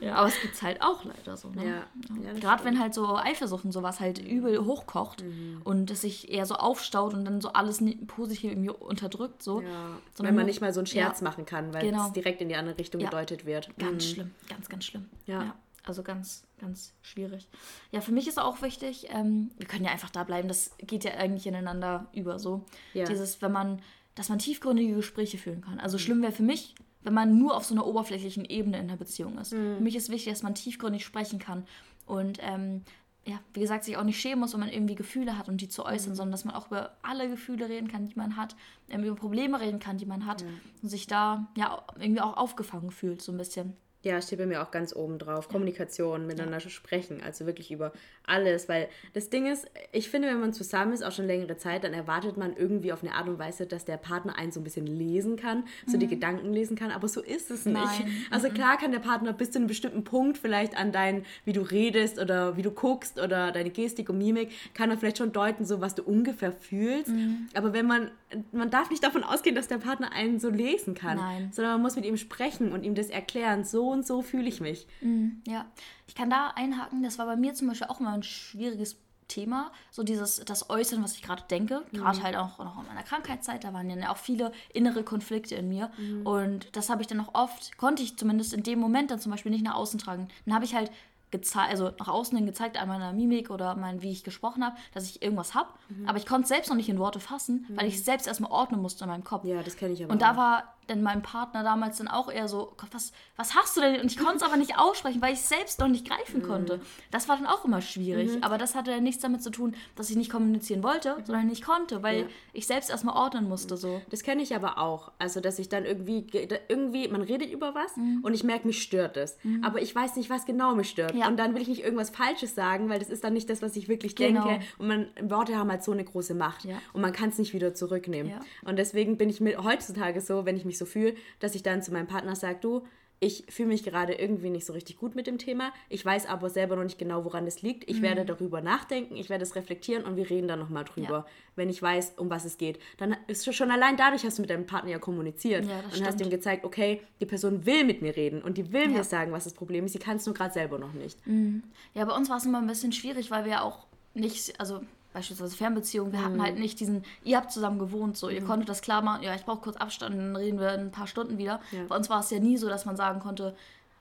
Ja, aber es gibt halt auch leider so. Ne? Ja. ja Gerade wenn halt so Eifersucht und sowas halt übel hochkocht mhm. und es sich eher so aufstaut und dann so alles positiv irgendwie unterdrückt. So. Ja. wenn man nicht mal so einen Scherz ja. machen kann, weil genau. es direkt in die andere Richtung gedeutet wird. Ganz mhm. schlimm, ganz, ganz schlimm. ja. Also ganz, ganz schwierig. Ja, für mich ist auch wichtig, ähm, wir können ja einfach da bleiben, das geht ja eigentlich ineinander über so. Ja. Dieses, wenn man dass man tiefgründige Gespräche führen kann. Also schlimm wäre für mich, wenn man nur auf so einer oberflächlichen Ebene in der Beziehung ist. Mhm. Für mich ist wichtig, dass man tiefgründig sprechen kann und ähm, ja, wie gesagt, sich auch nicht schämen muss, wenn man irgendwie Gefühle hat und die zu äußern, mhm. sondern dass man auch über alle Gefühle reden kann, die man hat, ähm, über Probleme reden kann, die man hat mhm. und sich da ja irgendwie auch aufgefangen fühlt, so ein bisschen. Ja, steht bei mir auch ganz oben drauf. Ja. Kommunikation, miteinander ja. sprechen, also wirklich über alles. Weil das Ding ist, ich finde, wenn man zusammen ist, auch schon längere Zeit, dann erwartet man irgendwie auf eine Art und Weise, dass der Partner einen so ein bisschen lesen kann, so mhm. die Gedanken lesen kann, aber so ist es nicht. Nein. Also mhm. klar kann der Partner bis zu einem bestimmten Punkt vielleicht an dein, wie du redest oder wie du guckst oder deine Gestik und Mimik, kann er vielleicht schon deuten, so was du ungefähr fühlst. Mhm. Aber wenn man, man darf nicht davon ausgehen, dass der Partner einen so lesen kann, Nein. sondern man muss mit ihm sprechen und ihm das erklären, so und so fühle ich mich. Mhm, ja, ich kann da einhaken, das war bei mir zum Beispiel auch immer ein schwieriges Thema, so dieses, das Äußern, was ich gerade denke, gerade mhm. halt auch noch in meiner Krankheitszeit, da waren ja auch viele innere Konflikte in mir mhm. und das habe ich dann auch oft, konnte ich zumindest in dem Moment dann zum Beispiel nicht nach außen tragen. Dann habe ich halt gezeigt, also nach außen hin gezeigt an meiner Mimik oder mein, wie ich gesprochen habe, dass ich irgendwas habe. Mhm. Aber ich konnte es selbst noch nicht in Worte fassen, mhm. weil ich es selbst erstmal ordnen musste in meinem Kopf. Ja, das kenne ich aber. Und da war denn mein Partner damals dann auch eher so, Gott, was, was hast du denn? Und ich konnte es aber nicht aussprechen, weil ich es selbst noch nicht greifen mhm. konnte. Das war dann auch immer schwierig. Mhm. Aber das hatte ja nichts damit zu tun, dass ich nicht kommunizieren wollte, mhm. sondern nicht konnte, weil ja. ich selbst erstmal ordnen musste. So. Das kenne ich aber auch. Also, dass ich dann irgendwie, irgendwie, man redet über was mhm. und ich merke, mich stört es. Mhm. Aber ich weiß nicht, was genau mich stört. Ja. Und dann will ich nicht irgendwas Falsches sagen, weil das ist dann nicht das, was ich wirklich genau. denke. Und man, Worte haben halt so eine große Macht. Ja. Und man kann es nicht wieder zurücknehmen. Und deswegen bin ich mir heutzutage so, wenn ich mich so fühle, dass ich dann zu meinem Partner sage, du, ich fühle mich gerade irgendwie nicht so richtig gut mit dem Thema. Ich weiß aber selber noch nicht genau, woran es liegt. Ich mhm. werde darüber nachdenken, ich werde es reflektieren und wir reden dann nochmal drüber, ja. wenn ich weiß, um was es geht. Dann ist schon allein dadurch hast du mit deinem Partner ja kommuniziert ja, und stimmt. hast ihm gezeigt, okay, die Person will mit mir reden und die will ja. mir sagen, was das Problem ist. Sie kann es nur gerade selber noch nicht. Mhm. Ja, bei uns war es immer ein bisschen schwierig, weil wir ja auch nicht, also beispielsweise Fernbeziehungen, wir mhm. hatten halt nicht diesen, ihr habt zusammen gewohnt, so, mhm. ihr konntet das klar machen, ja, ich brauche kurz Abstand, dann reden wir ein paar Stunden wieder. Ja. Bei uns war es ja nie so, dass man sagen konnte,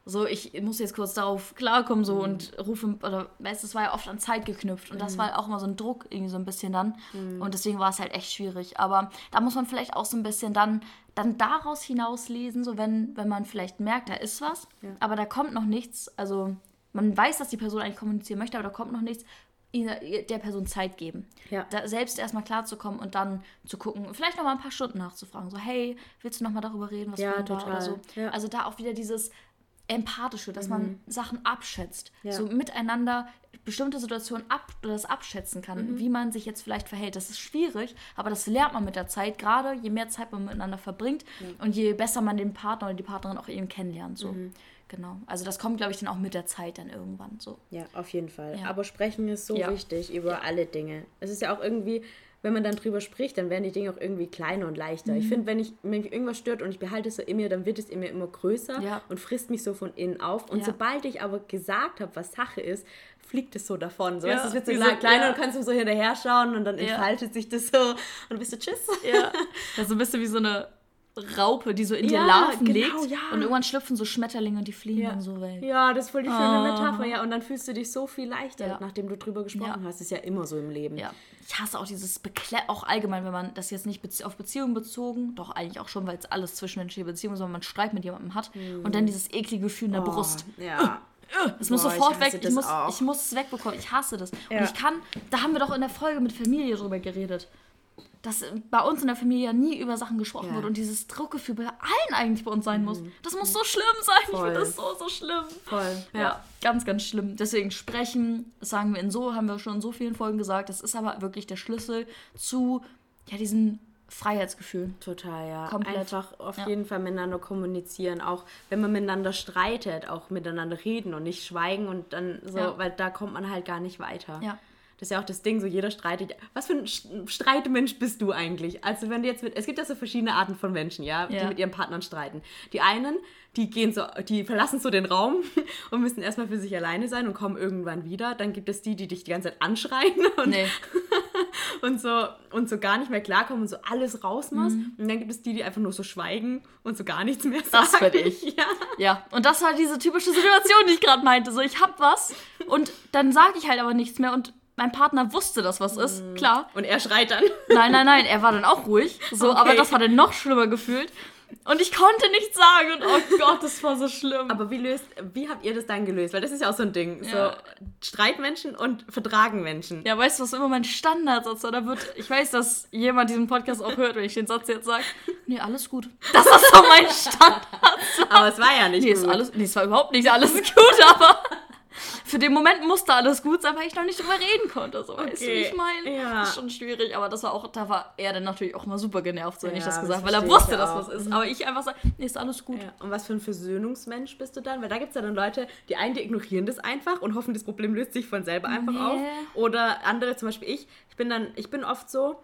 so, ich muss jetzt kurz darauf klarkommen, so, mhm. und rufe, oder, weißt es war ja oft an Zeit geknüpft und das mhm. war auch immer so ein Druck, irgendwie so ein bisschen dann mhm. und deswegen war es halt echt schwierig, aber da muss man vielleicht auch so ein bisschen dann, dann daraus hinauslesen, so, wenn, wenn man vielleicht merkt, da ist was, ja. aber da kommt noch nichts, also, man weiß, dass die Person eigentlich kommunizieren möchte, aber da kommt noch nichts der Person Zeit geben. Ja. Da selbst erstmal klarzukommen und dann zu gucken, vielleicht noch mal ein paar Stunden nachzufragen. So, hey, willst du noch mal darüber reden, was ja, total. war oder so. Ja. Also da auch wieder dieses Empathische, dass mhm. man Sachen abschätzt. Ja. So miteinander bestimmte Situationen ab oder das abschätzen kann, mhm. wie man sich jetzt vielleicht verhält. Das ist schwierig, aber das lernt man mit der Zeit, gerade je mehr Zeit man miteinander verbringt und je besser man den Partner oder die Partnerin auch eben kennenlernt. So. Genau. Also das kommt, glaube ich, dann auch mit der Zeit dann irgendwann so. Ja, auf jeden Fall. Ja. Aber sprechen ist so ja. wichtig über ja. alle Dinge. Es ist ja auch irgendwie, wenn man dann drüber spricht, dann werden die Dinge auch irgendwie kleiner und leichter. Mhm. Ich finde, wenn, ich, wenn mich irgendwas stört und ich behalte es so in mir, dann wird es in mir immer größer und frisst mich so von innen auf. Und sobald ich aber gesagt habe, was Sache ist, fliegt es so davon. So, ja, es wird so kleiner und kannst du so hinterher schauen und dann entfaltet sich das so und du bist so tschüss. Ja, das ist so ein bisschen wie so eine Raupe, die so in ja, dir Larven genau, legt. Ja. Und irgendwann schlüpfen so Schmetterlinge und die fliegen ja. dann so weg. Ja, das ist voll die schöne oh. Metapher, ja. Und dann fühlst du dich so viel leichter, nachdem du drüber gesprochen hast. Das ist ja immer so im Leben. Ja. Ich hasse auch dieses Bekle auch allgemein, wenn man das jetzt nicht bezie auf Beziehungen bezogen, doch eigentlich auch schon, weil es alles zwischenmenschliche Beziehungen ist, wenn man Streit mit jemandem hat mhm. und dann dieses eklige Gefühl in der oh, Brust. Ja. Das muss sofort weg. Ich muss, ich muss es wegbekommen. Ich hasse das. Und ich kann, da haben wir doch in der Folge mit Familie drüber geredet dass bei uns in der Familie nie über Sachen gesprochen ja. wird und dieses Druckgefühl bei allen eigentlich bei uns sein mhm. muss. Das muss so schlimm sein. Voll. Ich finde das so, so schlimm. Voll. Ja. ja. ganz, ganz schlimm. Deswegen sprechen, sagen wir in so, haben wir schon in so vielen Folgen gesagt, das ist aber wirklich der Schlüssel zu ja, diesem Freiheitsgefühl. Total, ja. Komplett. Einfach auf ja. jeden Fall miteinander kommunizieren. Auch wenn man miteinander streitet, auch miteinander reden und nicht schweigen und dann so, ja. weil da kommt man halt gar nicht weiter. Ja. Das ist ja auch das Ding, so jeder streitet. Was für ein Streitmensch bist du eigentlich? Also wenn du jetzt mit, es gibt ja so verschiedene Arten von Menschen, ja, ja. die mit ihren Partnern streiten. Die einen, die gehen so, die verlassen so den Raum und müssen erstmal für sich alleine sein und kommen irgendwann wieder. Dann gibt es die, die dich die ganze Zeit anschreien und, nee. und so und so gar nicht mehr klarkommen und so alles rausmachst. Mhm. Und dann gibt es die, die einfach nur so schweigen und so gar nichts mehr sagen. Das bin ich. Ja. ja. Und das war diese typische Situation, die ich gerade meinte. So, ich hab was und dann sage ich halt aber nichts mehr und mein Partner wusste, dass was ist, mhm. klar. Und er schreit dann. Nein, nein, nein, er war dann auch ruhig. So, okay. aber das war dann noch schlimmer gefühlt. Und ich konnte nichts sagen und oh Gott, das war so schlimm. Aber wie löst, wie habt ihr das dann gelöst? Weil das ist ja auch so ein Ding. Ja. So Streitmenschen und vertragen Menschen. Ja, weißt du, was immer mein Standardsatz war? Da wird, ich weiß, dass jemand diesen Podcast auch hört, wenn ich den Satz jetzt sage. Nee, alles gut. Das ist so mein Standardsatz. Aber es war ja nicht nee, gut. Ist alles, nee, es war überhaupt nicht alles gut, aber für den Moment musste alles gut sein, weil ich noch nicht drüber reden konnte. So, okay. weißt du, wie ich meine? Ja. Das ist schon schwierig, aber das war auch, da war er dann natürlich auch mal super genervt, so ja, ich das gesagt, weil er wusste, dass was ist. Aber ich einfach so, nee, ist alles gut. Ja. Und was für ein Versöhnungsmensch bist du dann? Weil da gibt es ja dann Leute, die einen, die ignorieren das einfach und hoffen, das Problem löst sich von selber einfach nee. auf. Oder andere, zum Beispiel ich, ich bin dann, ich bin oft so,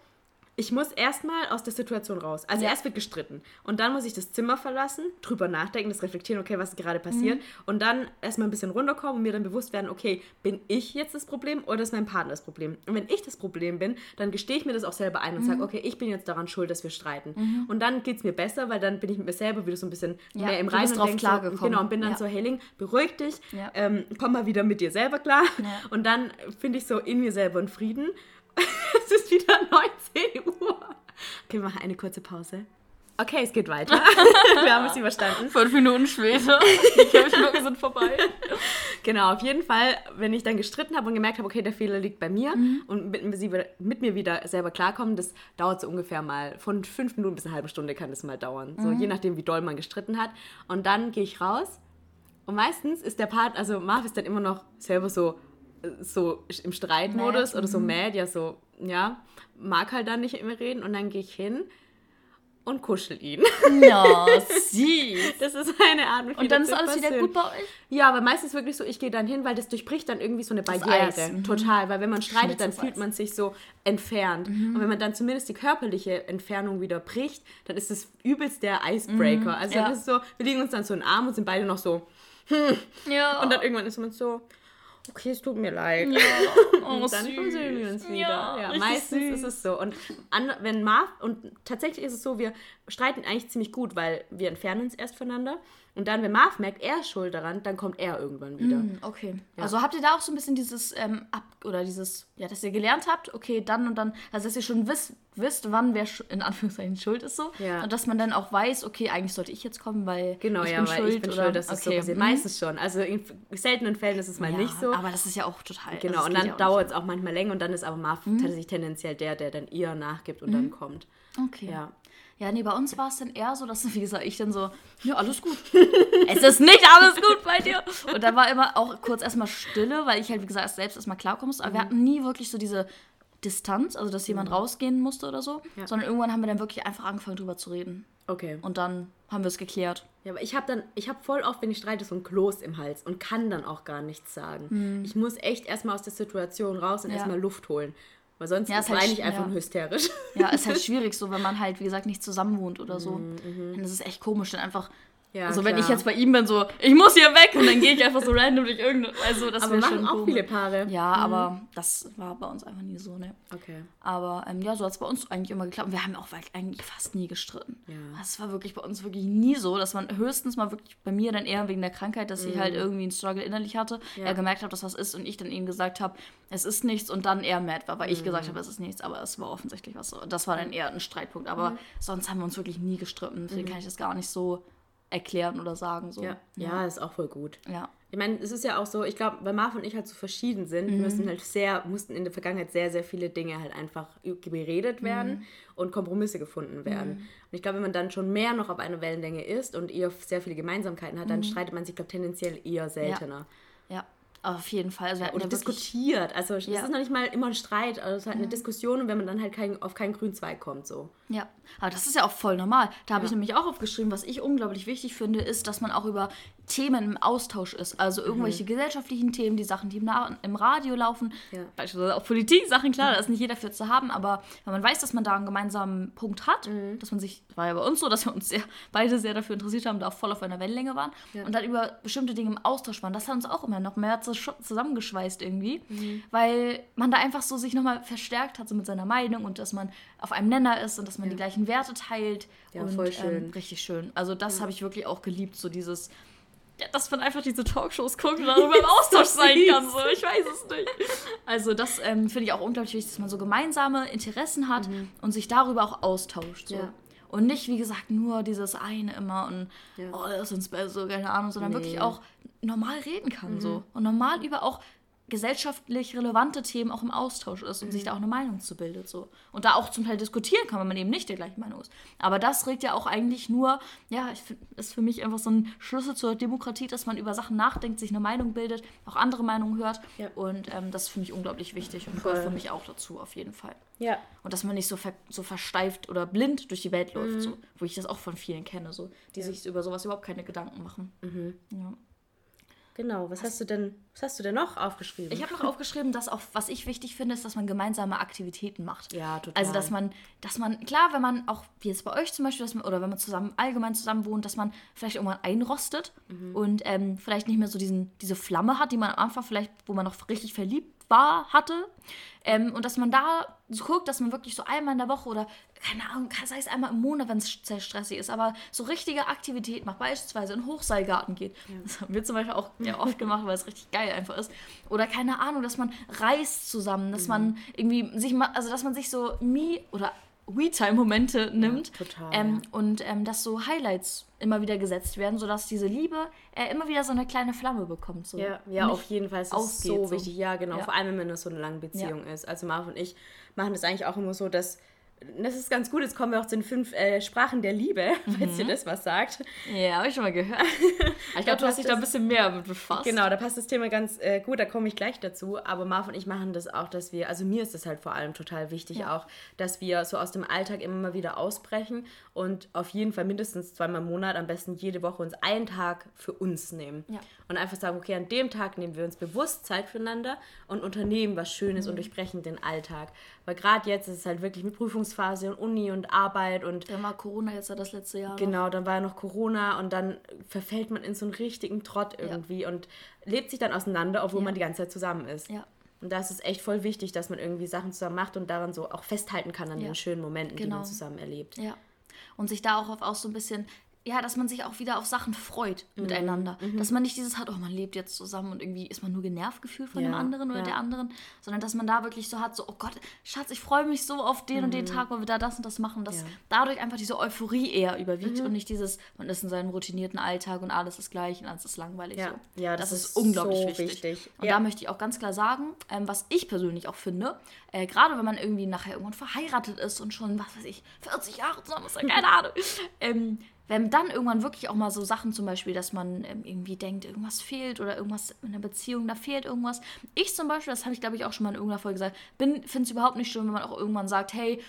ich muss erstmal aus der Situation raus. Also ja. erst wird gestritten und dann muss ich das Zimmer verlassen, drüber nachdenken, das reflektieren, okay, was ist gerade passiert mhm. und dann erstmal ein bisschen runterkommen und mir dann bewusst werden, okay, bin ich jetzt das Problem oder ist mein Partner das Problem? Und wenn ich das Problem bin, dann gestehe ich mir das auch selber ein und mhm. sage, okay, ich bin jetzt daran schuld, dass wir streiten. Mhm. Und dann geht es mir besser, weil dann bin ich mit mir selber wieder so ein bisschen ja, mehr im Reinen und denke so, genau, und bin dann ja. so, Helling, beruhig dich, ähm, komm mal wieder mit dir selber klar und dann finde ich so in mir selber einen Frieden es ist wieder 19 Uhr. Okay, wir machen eine kurze Pause. Okay, es geht weiter. wir haben es überstanden. Fünf Minuten später. Die Kirchenglocke sind vorbei. Genau, auf jeden Fall, wenn ich dann gestritten habe und gemerkt habe, okay, der Fehler liegt bei mir mhm. und mit, mit, mir wieder selber klarkommen, das dauert so ungefähr mal von fünf Minuten bis eine halbe Stunde kann das mal dauern. Mhm. So je nachdem, wie doll man gestritten hat. Und dann gehe ich raus und meistens ist der Part, also Marv ist dann immer noch selber so, so im Streitmodus oder so mhm. mad, ja, so, ja, mag halt dann nicht immer reden und dann gehe ich hin und kuschel ihn. Ja, süß. Das ist eine Art, Und dann ist alles wieder gut bei euch? Ja, aber meistens wirklich so, ich gehe dann hin, weil das durchbricht dann irgendwie so eine Barriere. Mhm. Total, weil wenn man streitet, dann fühlt man sich so entfernt. Mhm. Und wenn man dann zumindest die körperliche Entfernung wieder bricht, dann ist das übelst der Icebreaker. Mhm. Also ja. das ist so, wir liegen uns dann so in den Arm und sind beide noch so, hm. Ja. Und dann irgendwann ist man so, okay, es tut mir leid. Ja. Oh, und dann versöhnen wir uns wieder. Ja, ja meistens süß. ist es so. Und an, wenn Marv, und tatsächlich ist es so, wir streiten eigentlich ziemlich gut, weil wir entfernen uns erst voneinander. Und dann, wenn Marv merkt, er ist schuld daran, dann kommt er irgendwann wieder. Mm, okay. Ja. Also habt ihr da auch so ein bisschen dieses ähm, Ab oder dieses, ja, dass ihr gelernt habt, okay, dann und dann, also dass ihr schon wisst, wisst wann wer in Anführungszeichen schuld ist so. Ja. Und dass man dann auch weiß, okay, eigentlich sollte ich jetzt kommen, weil genau, ich ja, bin weil schuld. Ich bin oder? schuld, dass okay. so passiert. Mhm. Meistens schon. Also in seltenen Fällen ist es mal ja, nicht so. Aber das ist ja auch total. Genau, also und dann dauert es auch manchmal länger und dann ist aber Marv mhm. tatsächlich tendenziell der, der dann eher nachgibt und mhm. dann kommt. Okay. Ja. Ja, nee, bei uns war es dann eher so, dass, wie gesagt, ich dann so, ja, alles gut. es ist nicht alles gut bei dir. Und dann war immer auch kurz erstmal Stille, weil ich halt, wie gesagt, selbst erstmal klarkommen musste. Aber mhm. wir hatten nie wirklich so diese Distanz, also dass jemand mhm. rausgehen musste oder so, ja. sondern irgendwann haben wir dann wirklich einfach angefangen drüber zu reden. Okay. Und dann haben wir es geklärt. Ja, aber ich habe dann, ich habe voll oft, wenn ich streite, so ein Kloß im Hals und kann dann auch gar nichts sagen. Mhm. Ich muss echt erstmal aus der Situation raus und ja. erstmal Luft holen. Weil sonst ja, ist halt eigentlich einfach ja. nur hysterisch. Ja, ist halt schwierig so, wenn man halt, wie gesagt, nicht zusammen wohnt oder so. Mhm. mhm. Dann ist es echt komisch, dann einfach ja, also klar. wenn ich jetzt bei ihm bin, so, ich muss hier weg und dann gehe ich einfach so random durch irgendeine, also das wäre schon auch viele Paare. Ja, mhm. aber das war bei uns einfach nie so, ne. Okay. Aber ähm, ja, so hat es bei uns eigentlich immer geklappt. Und wir haben auch eigentlich fast nie gestritten. Ja. Das war wirklich bei uns wirklich nie so, dass man höchstens mal wirklich bei mir dann eher wegen der Krankheit, dass mhm. ich halt irgendwie einen Struggle innerlich hatte, ja. er gemerkt hat, dass was ist und ich dann ihm gesagt habe, es ist nichts und dann er mad war, weil mhm. ich gesagt habe, es ist nichts, aber es war offensichtlich was so. Das war dann eher ein Streitpunkt, aber mhm. sonst haben wir uns wirklich nie gestritten. Deswegen mhm. kann ich das gar nicht so erklären oder sagen. So. Ja. ja, ist auch voll gut. Ja. Ich meine, es ist ja auch so, ich glaube, weil Marv und ich halt so verschieden sind, mhm. müssen halt sehr, mussten in der Vergangenheit sehr, sehr viele Dinge halt einfach beredet werden mhm. und Kompromisse gefunden werden. Mhm. Und ich glaube, wenn man dann schon mehr noch auf einer Wellenlänge ist und eher sehr viele Gemeinsamkeiten hat, dann mhm. streitet man sich, glaube tendenziell eher seltener. Ja. ja. Auf jeden Fall. Also oder diskutiert. Also es ja. ist noch nicht mal immer ein Streit, also es ist halt eine mhm. Diskussion und wenn man dann halt kein, auf keinen grünen Zweig kommt. So. Ja, aber das ist ja auch voll normal. Da habe ja. ich nämlich auch aufgeschrieben, was ich unglaublich wichtig finde, ist, dass man auch über Themen im Austausch ist. Also irgendwelche mhm. gesellschaftlichen Themen, die Sachen, die im, im Radio laufen, ja. beispielsweise auch Politik-Sachen, klar, mhm. da ist nicht jeder für zu haben, aber wenn man weiß, dass man da einen gemeinsamen Punkt hat, mhm. dass man sich, das war ja bei uns so, dass wir uns sehr, beide sehr dafür interessiert haben, da auch voll auf einer Wellenlänge waren ja. und dann über bestimmte Dinge im Austausch waren, das hat uns auch immer noch mehr zusammengeschweißt irgendwie, mhm. weil man da einfach so sich nochmal verstärkt hat, so mit seiner Meinung und dass man auf einem Nenner ist und dass man ja. die gleichen Werte teilt. Ja, und, voll schön. Ähm, richtig schön. Also das habe ich wirklich auch geliebt, so dieses dass man einfach diese Talkshows guckt und darüber im Austausch sein kann. So. Ich weiß es nicht. Also das ähm, finde ich auch unglaublich wichtig, dass man so gemeinsame Interessen hat mhm. und sich darüber auch austauscht. So. Ja. Und nicht, wie gesagt, nur dieses eine immer und ja. oh, das ist uns besser, keine Ahnung, sondern nee. wirklich auch normal reden kann. Mhm. So. Und normal über auch gesellschaftlich relevante Themen auch im Austausch ist und mhm. sich da auch eine Meinung zu bildet. So. Und da auch zum Teil diskutieren kann, wenn man eben nicht der gleichen Meinung ist. Aber das regt ja auch eigentlich nur, ja, ich find, ist für mich einfach so ein Schlüssel zur Demokratie, dass man über Sachen nachdenkt, sich eine Meinung bildet, auch andere Meinungen hört. Ja. Und ähm, das finde ich unglaublich wichtig und gehört für mich auch dazu, auf jeden Fall. Ja. Und dass man nicht so, ver so versteift oder blind durch die Welt läuft, mhm. so, wo ich das auch von vielen kenne, so, die ja. sich über sowas überhaupt keine Gedanken machen. Mhm. Ja. Genau. Was hast du denn, was hast du denn noch aufgeschrieben? Ich habe noch aufgeschrieben, dass auch, was ich wichtig finde, ist, dass man gemeinsame Aktivitäten macht. Ja, total. Also, dass man, dass man, klar, wenn man auch, wie jetzt bei euch zum Beispiel, man, oder wenn man zusammen, allgemein zusammen wohnt, dass man vielleicht irgendwann einrostet Mhm. und ähm, vielleicht nicht mehr so diesen, diese Flamme hat, die man am Anfang vielleicht, wo man noch richtig verliebt war, hatte. Ähm, und dass man da so guckt, dass man wirklich so einmal in der Woche oder, keine Ahnung, sei es einmal im Monat, wenn es sehr stressig ist, aber so richtige Aktivität macht, beispielsweise in den Hochseilgarten geht. Das haben wir zum Beispiel auch ja, oft gemacht, weil es richtig geil einfach ist. Oder keine Ahnung, dass man reist zusammen, dass man irgendwie sich also dass man sich so Me- oder We-Time-Momente nimmt. total, Ähm, und ähm, dass so Highlights immer wieder gesetzt werden, sodass diese Liebe äh, immer wieder so eine kleine Flamme bekommt. So. Ja, ja auf jeden Fall ist es so so. wichtig. Ja, genau. Ja. Vor allem, wenn es so eine lange Beziehung ist. Also Marv und ich machen das eigentlich auch immer so, dass das ist ganz gut. Jetzt kommen wir auch zu den fünf äh, Sprachen der Liebe, falls Mhm. ihr das was sagt. Ja, habe ich schon mal gehört. ich glaube, du hast dich da ein bisschen mehr mit befasst. Genau, da passt das Thema ganz äh, gut, da komme ich gleich dazu. Aber Marv und ich machen das auch, dass wir, also mir ist das halt vor allem total wichtig Ja. auch, dass wir so aus dem Alltag immer mal wieder ausbrechen und auf jeden Fall mindestens zweimal im Monat, am besten jede Woche uns einen Tag für uns nehmen. Ja. Und einfach sagen, okay, an dem Tag nehmen wir uns bewusst Zeit füreinander und unternehmen was Schönes Mhm. und durchbrechen den Alltag. Weil gerade jetzt ist es halt wirklich mit Prüfungsphase und Uni und Arbeit und Dann war Corona jetzt ja das letzte Jahr. noch. Genau, dann war ja noch Corona und dann verfällt man in so einen richtigen Trott irgendwie und lebt sich dann auseinander, obwohl Ja. man die ganze Zeit zusammen ist. Ja. Und da ist es echt voll wichtig, dass man irgendwie Sachen zusammen macht und daran so auch festhalten kann an Ja. den schönen Momenten, die Genau. man zusammen erlebt. Ja. Und sich da auch auf auch so ein bisschen, ja, dass man sich auch wieder auf Sachen freut miteinander. Mhm. Dass man nicht dieses hat, oh, man lebt jetzt zusammen und irgendwie ist man nur genervt gefühlt von dem Ja, anderen oder ja. der anderen, sondern dass man da wirklich so hat, so, oh Gott, Schatz, ich freue mich so auf den und den Tag, weil wir da das und das machen, dass Mhm. Ja. Mhm. dadurch einfach diese Euphorie eher überwiegt und nicht dieses, man ist in seinem routinierten Alltag und alles ist gleich und alles ist langweilig. Ja. So. Ja, das, das ist, ist unglaublich so wichtig. wichtig. Und da möchte ich auch ganz klar sagen, ähm, was ich persönlich auch finde, äh, gerade wenn man irgendwie nachher irgendwann verheiratet ist und schon, was weiß ich, 40 Jahre zusammen ist, keine Ahnung, ähm, wenn dann irgendwann wirklich auch mal so Sachen zum Beispiel, dass man ähm, irgendwie denkt, irgendwas fehlt oder irgendwas in der Beziehung, da fehlt irgendwas. Ich zum Beispiel, das habe ich glaube ich auch schon mal in irgendeiner Folge gesagt, finde es überhaupt nicht schön, wenn man auch irgendwann sagt, hey,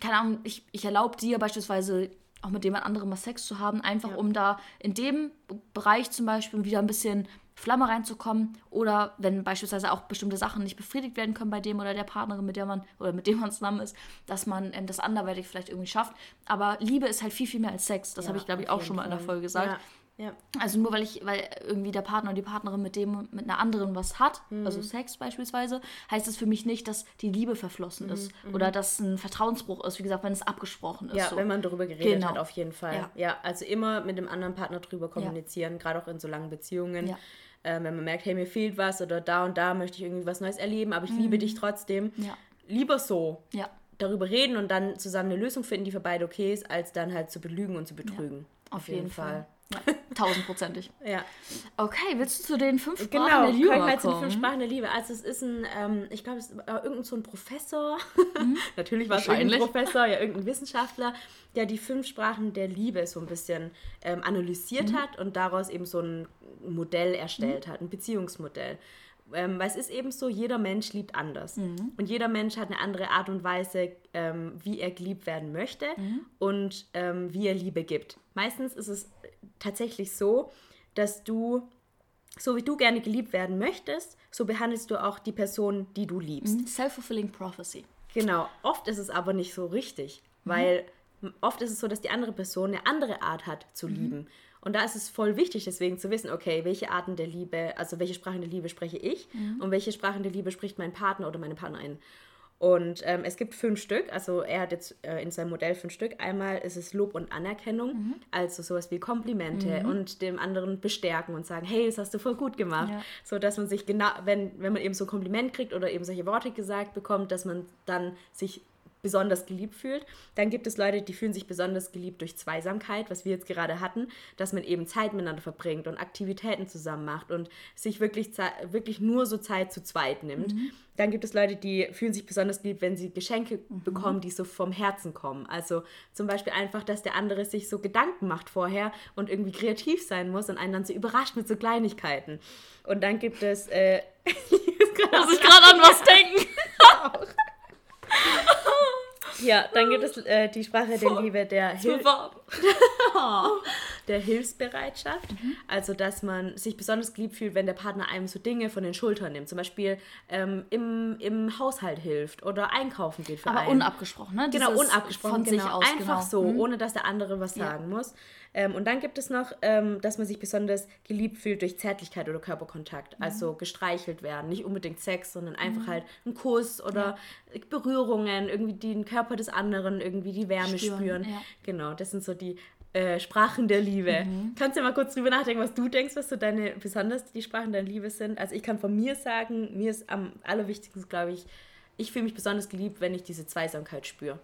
keine Ahnung, ich, ich erlaube dir beispielsweise auch mit jemand anderem mal Sex zu haben, einfach Ja. um da in dem Bereich zum Beispiel wieder ein bisschen Flamme reinzukommen oder wenn beispielsweise auch bestimmte Sachen nicht befriedigt werden können bei dem oder der Partnerin, mit der man oder mit dem man zusammen ist, dass man ähm, das anderweitig vielleicht irgendwie schafft. Aber Liebe ist halt viel, viel mehr als Sex. Das Ja, habe ich, glaube ich, auch schon mal in der. Folge gesagt. Ja. Ja. Also nur weil ich, weil irgendwie der Partner oder die Partnerin mit dem mit einer anderen was hat, Mhm. also Sex beispielsweise, heißt das für mich nicht, dass die Liebe verflossen Mhm, ist oder dass ein Vertrauensbruch ist, wie gesagt, wenn es abgesprochen ist. Ja, so. wenn man darüber geredet Genau. hat, auf jeden Fall. Ja. Ja. also immer mit dem anderen Partner drüber kommunizieren, gerade auch in so langen Beziehungen. Ja. Ähm, wenn man merkt, hey, mir fehlt was oder da und da möchte ich irgendwie was Neues erleben, aber ich liebe dich trotzdem. Mhm. Ja. Lieber so. ja, darüber reden und dann zusammen eine Lösung finden, die für beide okay ist, als dann halt zu belügen und zu betrügen. auf jeden Fall. Ja, tausendprozentig. Ja, Okay, willst du zu den fünf Sprachen genau. der Liebe wir mal jetzt in kommen? fünf Sprachen der Liebe. Also es ist ein, ähm, ich glaube, es ist äh, irgendein so ein Professor. Natürlich war es irgendein Mhm. Professor, ja, irgendein Wissenschaftler, der die fünf Sprachen der Liebe so ein bisschen ähm, analysiert Mhm. hat und daraus eben so ein Modell erstellt hat, ein Beziehungsmodell. Ähm, weil es ist eben so, jeder Mensch liebt anders. Mhm. Und jeder Mensch hat eine andere Art und Weise, ähm, wie er geliebt werden möchte Mhm. und ähm, wie er Liebe gibt. Meistens ist es tatsächlich so, dass du, so wie du gerne geliebt werden möchtest, so behandelst du auch die Person, die du liebst. Self-fulfilling prophecy. Genau. Oft ist es aber nicht so richtig, weil oft ist es so, dass die andere Person eine andere Art hat zu lieben. Und da ist es voll wichtig, deswegen zu wissen, okay, welche Arten der Liebe, also welche Sprachen der Liebe spreche ich und welche Sprachen der Liebe spricht mein Partner oder meine Partnerin. Und ähm, es gibt fünf Stück, also er hat jetzt äh, in seinem Modell fünf Stück. Einmal ist es Lob und Anerkennung, also sowas wie Komplimente und dem anderen bestärken und sagen, hey, das hast du voll gut gemacht. Ja. So dass man sich genau, wenn, wenn man eben so ein Kompliment kriegt oder eben solche Worte gesagt bekommt, dass man dann sich besonders geliebt fühlt. Dann gibt es Leute, die fühlen sich besonders geliebt durch Zweisamkeit, was wir jetzt gerade hatten, dass man eben Zeit miteinander verbringt und Aktivitäten zusammen macht und sich wirklich, wirklich nur so Zeit zu zweit nimmt. Dann gibt es Leute, die fühlen sich besonders geliebt, wenn sie Geschenke bekommen, die so vom Herzen kommen. Also zum Beispiel einfach, dass der andere sich so Gedanken macht vorher und irgendwie kreativ sein muss und einen dann so überrascht mit so Kleinigkeiten. Und dann gibt es... Äh, ich gerade an was denken? Ja, dann gibt es äh, die Sprache der Liebe, der Hilfe. Der Hilfsbereitschaft. Mhm. Also, dass man sich besonders geliebt fühlt, wenn der Partner einem so Dinge von den Schultern nimmt. Zum Beispiel ähm, im, im Haushalt hilft oder einkaufen geht für Aber einen. unabgesprochen, ne? Genau, unabgesprochen. Von genau. sich aus, Einfach genau. so, mhm. ohne dass der andere was ja. sagen muss. Ähm, und dann gibt es noch, ähm, dass man sich besonders geliebt fühlt durch Zärtlichkeit oder Körperkontakt. Mhm. Also gestreichelt werden. Nicht unbedingt Sex, sondern einfach mhm. halt ein Kuss oder ja. Berührungen, irgendwie den Körper des anderen, irgendwie die Wärme spüren. spüren. Ja. Genau, das sind so die äh, Sprachen der Liebe. Mhm. Kannst du mal kurz drüber nachdenken, was du denkst, was so deine besonders die Sprachen der Liebe sind? Also ich kann von mir sagen, mir ist am allerwichtigsten, glaube ich, ich fühle mich besonders geliebt, wenn ich diese Zweisamkeit spüre.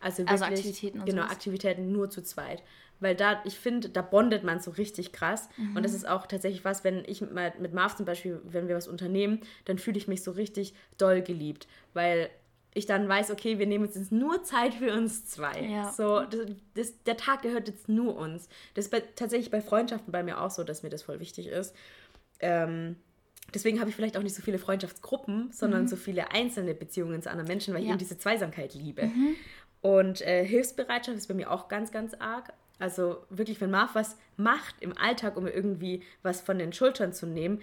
Also, also wirklich, also Aktivitäten und Genau, sowas. Aktivitäten nur zu zweit weil da, ich finde, da bondet man so richtig krass. Mhm. Und das ist auch tatsächlich was, wenn ich mit, mit Marv zum Beispiel, wenn wir was unternehmen, dann fühle ich mich so richtig doll geliebt, weil ich dann weiß, okay, wir nehmen uns jetzt nur Zeit für uns zwei. Ja. So, das, das, der Tag gehört jetzt nur uns. Das ist bei, tatsächlich bei Freundschaften bei mir auch so, dass mir das voll wichtig ist. Ähm, deswegen habe ich vielleicht auch nicht so viele Freundschaftsgruppen, sondern mhm. so viele einzelne Beziehungen zu anderen Menschen, weil ja. ich eben diese Zweisamkeit liebe. Mhm. Und äh, Hilfsbereitschaft ist bei mir auch ganz, ganz arg. Also wirklich, wenn Marv was macht im Alltag, um irgendwie was von den Schultern zu nehmen,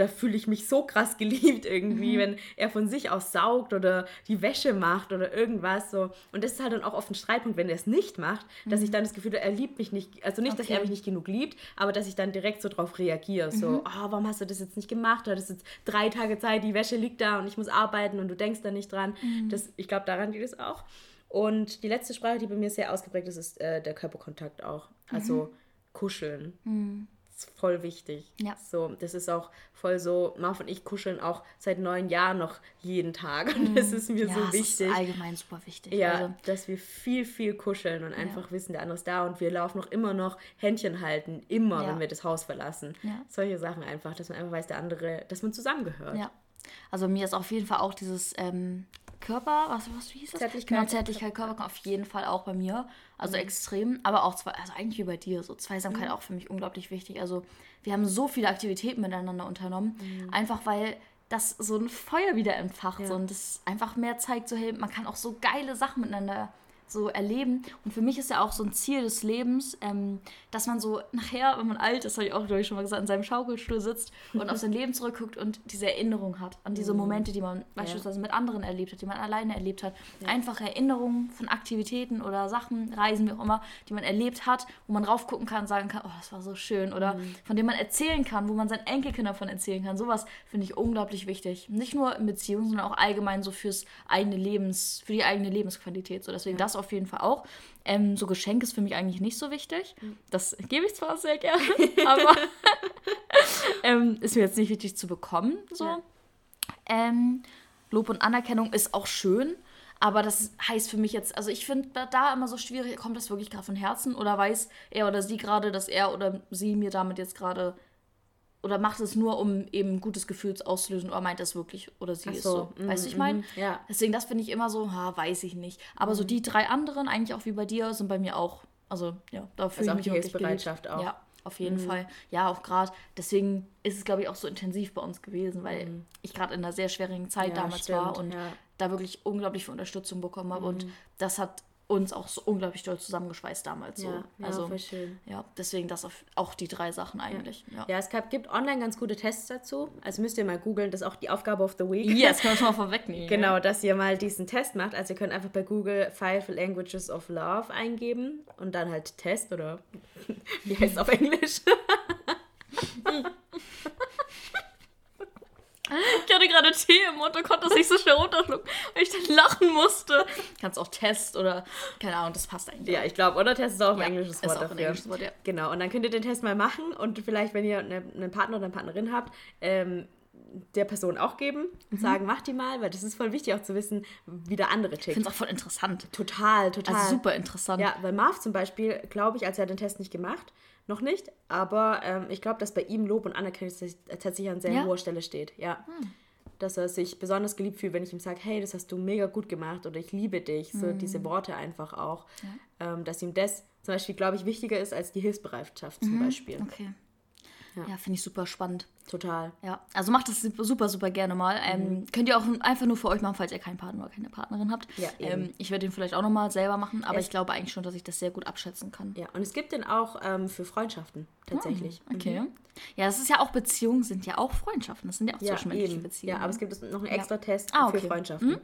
da fühle ich mich so krass geliebt irgendwie, mhm. wenn er von sich aus saugt oder die Wäsche macht oder irgendwas so. Und das ist halt dann auch oft ein Streitpunkt, wenn er es nicht macht, mhm. dass ich mhm. dann das Gefühl habe, er liebt mich nicht, also nicht, okay. dass er mich nicht genug liebt, aber dass ich dann direkt so drauf reagiere, so, mhm. oh, warum hast du das jetzt nicht gemacht? Du hattest jetzt drei Tage Zeit, die Wäsche liegt da und ich muss arbeiten und du denkst da nicht dran. Mhm. Das, ich glaube, daran geht es auch. Und die letzte Sprache, die bei mir sehr ausgeprägt ist, ist äh, der Körperkontakt auch. Also mhm. kuscheln. Das ist voll wichtig. Ja. So, das ist auch voll so, Marv und ich kuscheln auch seit neun Jahren noch jeden Tag. Und das mhm. ist mir ja, so wichtig. Das ist allgemein super wichtig. Ja, also. dass wir viel, viel kuscheln und einfach ja. wissen, der andere ist da und wir laufen noch immer noch Händchen halten, immer, ja. wenn wir das Haus verlassen. Solche Sachen einfach, dass man einfach weiß, der andere, dass man zusammengehört. Ja. Also mir ist auf jeden Fall auch dieses ähm, Körper, was, was wie hieß das? Zärtlichkeit. Genau, Zärtlichkeit, Körper auf jeden Fall auch bei mir. Also mhm. extrem, aber auch zwei, also eigentlich wie bei dir, so Zweisamkeit mhm. auch für mich unglaublich wichtig. Also wir haben so viele Aktivitäten miteinander unternommen, mhm. einfach weil das so ein Feuer wieder entfacht ja. so, und das einfach mehr zeigt, so hey, man kann auch so geile Sachen miteinander so erleben. Und für mich ist ja auch so ein Ziel des Lebens, ähm, dass man so nachher, wenn man alt ist, habe ich auch, glaube ich, schon mal gesagt, in seinem Schaukelstuhl sitzt und auf sein Leben zurückguckt und diese Erinnerung hat an diese mhm. Momente, die man beispielsweise ja. mit anderen erlebt hat, die man alleine erlebt hat. Ja. Einfach Erinnerungen von Aktivitäten oder Sachen, Reisen, wie auch immer, die man erlebt hat, wo man raufgucken kann, sagen kann, oh, das war so schön. Oder mhm. von dem man erzählen kann, wo man seinen Enkelkindern davon erzählen kann. Sowas finde ich unglaublich wichtig. Nicht nur in Beziehungen, sondern auch allgemein so fürs eigene Lebens, für die eigene Lebensqualität. So deswegen ja. das auf jeden Fall auch. Ähm, so Geschenk ist für mich eigentlich nicht so wichtig. Das gebe ich zwar sehr gerne, aber ähm, ist mir jetzt nicht wichtig zu bekommen. So. Ja. Ähm, Lob und Anerkennung ist auch schön. Aber das heißt für mich jetzt, also ich finde da immer so schwierig, kommt das wirklich gerade von Herzen oder weiß er oder sie gerade, dass er oder sie mir damit jetzt gerade oder macht es nur, um eben gutes Gefühl auszulösen oder meint das wirklich oder sie so, ist so. Mm, weißt du, ich meine? Mm, ja. Deswegen, das finde ich immer so, ha, weiß ich nicht. Aber mm. so die drei anderen, eigentlich auch wie bei dir, sind bei mir auch, also ja, da fühle also ich mich wirklich Bereitschaft auch. Ja, auf jeden mhm. Fall. Ja, auch gerade, deswegen ist es, glaube ich, auch so intensiv bei uns gewesen, weil mhm. ich gerade in einer sehr schwierigen Zeit ja, damals stimmt, war und ja. da wirklich unglaublich viel Unterstützung bekommen habe. Mhm. Und das hat uns auch so unglaublich doll zusammengeschweißt damals. Ja, so. also, voll schön. Ja, deswegen das auf, auch die drei Sachen eigentlich. Ja, ja. ja es gab, gibt online ganz gute Tests dazu. Also müsst ihr mal googeln, das ist auch die Aufgabe of the Week. Ja, yes, kann man schon mal vorwegnehmen. genau, dass ihr mal diesen Test macht. Also ihr könnt einfach bei Google Five Languages of Love eingeben und dann halt Test oder wie heißt es auf Englisch? Ich hatte gerade Tee im Mund und konnte es nicht so schnell runterschlucken, weil ich dann lachen musste. Kannst auch Test oder, keine Ahnung, das passt eigentlich. Ja, ich glaube, oder Test ist auch ein ja, englisches Wort ist auch dafür. Ein englisches Wort, ja. Genau, und dann könnt ihr den Test mal machen und vielleicht, wenn ihr eine, einen Partner oder eine Partnerin habt, ähm, der Person auch geben und mhm. sagen, mach die mal, weil das ist voll wichtig auch zu wissen, wie der andere tickt. Ich finde es auch voll interessant. Total, total. Also super interessant. Ja, weil Marv zum Beispiel, glaube ich, als er den Test nicht gemacht, noch nicht, aber ähm, ich glaube, dass bei ihm Lob und Anerkennung tatsächlich an sehr ja? hoher Stelle steht. Ja. Hm. Dass er sich besonders geliebt fühlt, wenn ich ihm sage, hey, das hast du mega gut gemacht oder ich liebe dich. So hm. diese Worte einfach auch. Ja. Ähm, dass ihm das zum Beispiel, glaube ich, wichtiger ist als die Hilfsbereitschaft zum mhm. Beispiel. Okay. Ja, ja finde ich super spannend. Total. Ja, also macht das super, super gerne mal. Ähm, mhm. Könnt ihr auch einfach nur für euch machen, falls ihr keinen Partner oder keine Partnerin habt. Ja, ähm, ich werde den vielleicht auch nochmal selber machen, aber es ich glaube eigentlich schon, dass ich das sehr gut abschätzen kann. Ja, und es gibt den auch ähm, für Freundschaften tatsächlich. Oh, okay. Mhm. Ja, das ist ja auch Beziehungen, sind ja auch Freundschaften. Das sind ja auch ja, zwischenmenschliche eben. Beziehungen. Ja, aber es gibt noch einen extra Test ah, okay. für Freundschaften. Mhm.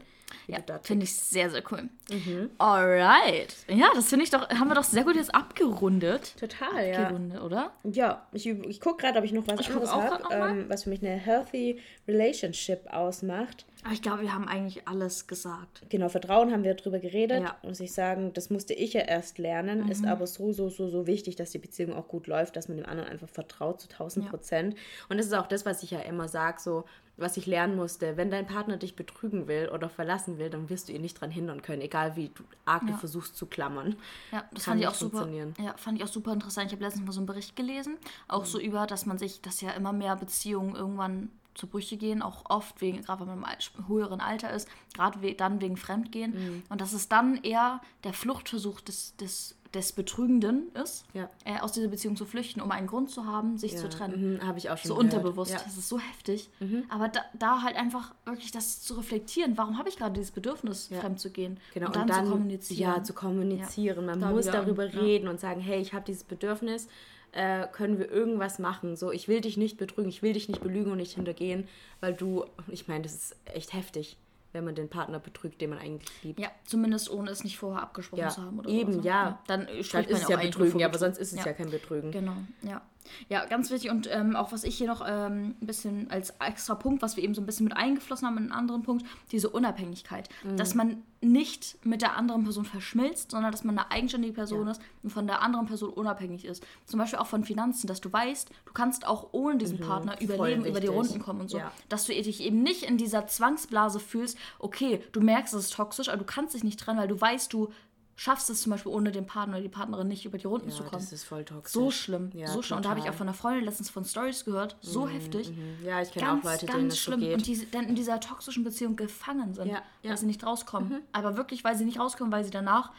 Ja, finde ich sehr, sehr cool. Mhm. Alright. Ja, das finde ich doch, haben wir doch sehr gut jetzt abgerundet. Total, ja. Abgerundet, oder? Ja, ich, ich gucke gerade, ob ich noch was ich anderes habe, ähm, was für mich eine healthy relationship ausmacht. Aber ich glaube, wir haben eigentlich alles gesagt. Genau, Vertrauen haben wir drüber geredet. Ja. Muss ich sagen, das musste ich ja erst lernen. Mhm. Ist aber so, so, so, so wichtig, dass die Beziehung auch gut läuft, dass man dem anderen einfach vertraut zu 1000 Prozent. Ja. Und das ist auch das, was ich ja immer sage, so, was ich lernen musste. Wenn dein Partner dich betrügen will oder verlassen will, dann wirst du ihn nicht dran hindern können, egal wie du arg ja. du versuchst zu klammern. Ja, das Kann fand ich auch super. Ja, fand ich auch super interessant. Ich habe letztens mal so einen Bericht gelesen, auch mhm. so über, dass man sich, dass ja immer mehr Beziehungen irgendwann zu Brüche gehen, auch oft wegen, gerade wenn man im höheren Alter ist, gerade we dann wegen Fremdgehen. Mhm. Und dass es dann eher der Fluchtversuch des, des, des Betrügenden ist, ja. äh, aus dieser Beziehung zu flüchten, um einen Grund zu haben, sich ja. zu trennen. Mhm, Habe ich auch schon So gehört. unterbewusst. Ja. Das ist so heftig. Mhm. Aber da, da, halt einfach wirklich das zu reflektieren, warum habe ich gerade dieses Bedürfnis, fremd zu gehen? Genau, und dann, und dann, zu kommunizieren. Ja, zu kommunizieren. Man da muss darüber reden und sagen, hey, ich habe dieses Bedürfnis äh, können wir irgendwas machen. So, ich will dich nicht betrügen, ich will dich nicht belügen und nicht hintergehen, weil du, ich meine, das ist echt heftig, wenn man den Partner betrügt, den man eigentlich liebt. Ja, zumindest ohne es nicht vorher abgesprochen ja, zu haben. Oder eben, so. ja. ja. Dann, dann ist es ja Betrügen, ja, aber sonst ist es ja, ja kein Betrügen. Genau, ja. Ja, ganz wichtig und ähm, auch was ich hier noch ähm, ein bisschen als extra Punkt, was wir eben so ein bisschen mit eingeflossen haben in einen anderen Punkt, diese Unabhängigkeit. Mhm. Dass man nicht mit der anderen Person verschmilzt, sondern dass man eine eigenständige Person ja. ist und von der anderen Person unabhängig ist. Zum Beispiel auch von Finanzen, dass du weißt, du kannst auch ohne diesen mhm, Partner überleben, über die Runden kommen und so. Ja. Dass du dich eben nicht in dieser Zwangsblase fühlst, okay, du merkst, es ist toxisch, aber du kannst dich nicht trennen, weil du weißt, du schaffst es zum Beispiel ohne den Partner oder die Partnerin nicht über die Runden ja, zu kommen. Das ist voll toxisch. So schlimm. Ja, so schlimm. Und da habe ich auch von einer Freundin letztens von Stories gehört. So mhm, heftig. Mhm. Ja, ich kenne auch Leute, denen das schlimm. So geht. Und die dann in dieser toxischen Beziehung gefangen sind, ja, ja. weil sie nicht rauskommen. Mhm. Aber wirklich, weil sie nicht rauskommen, weil sie danach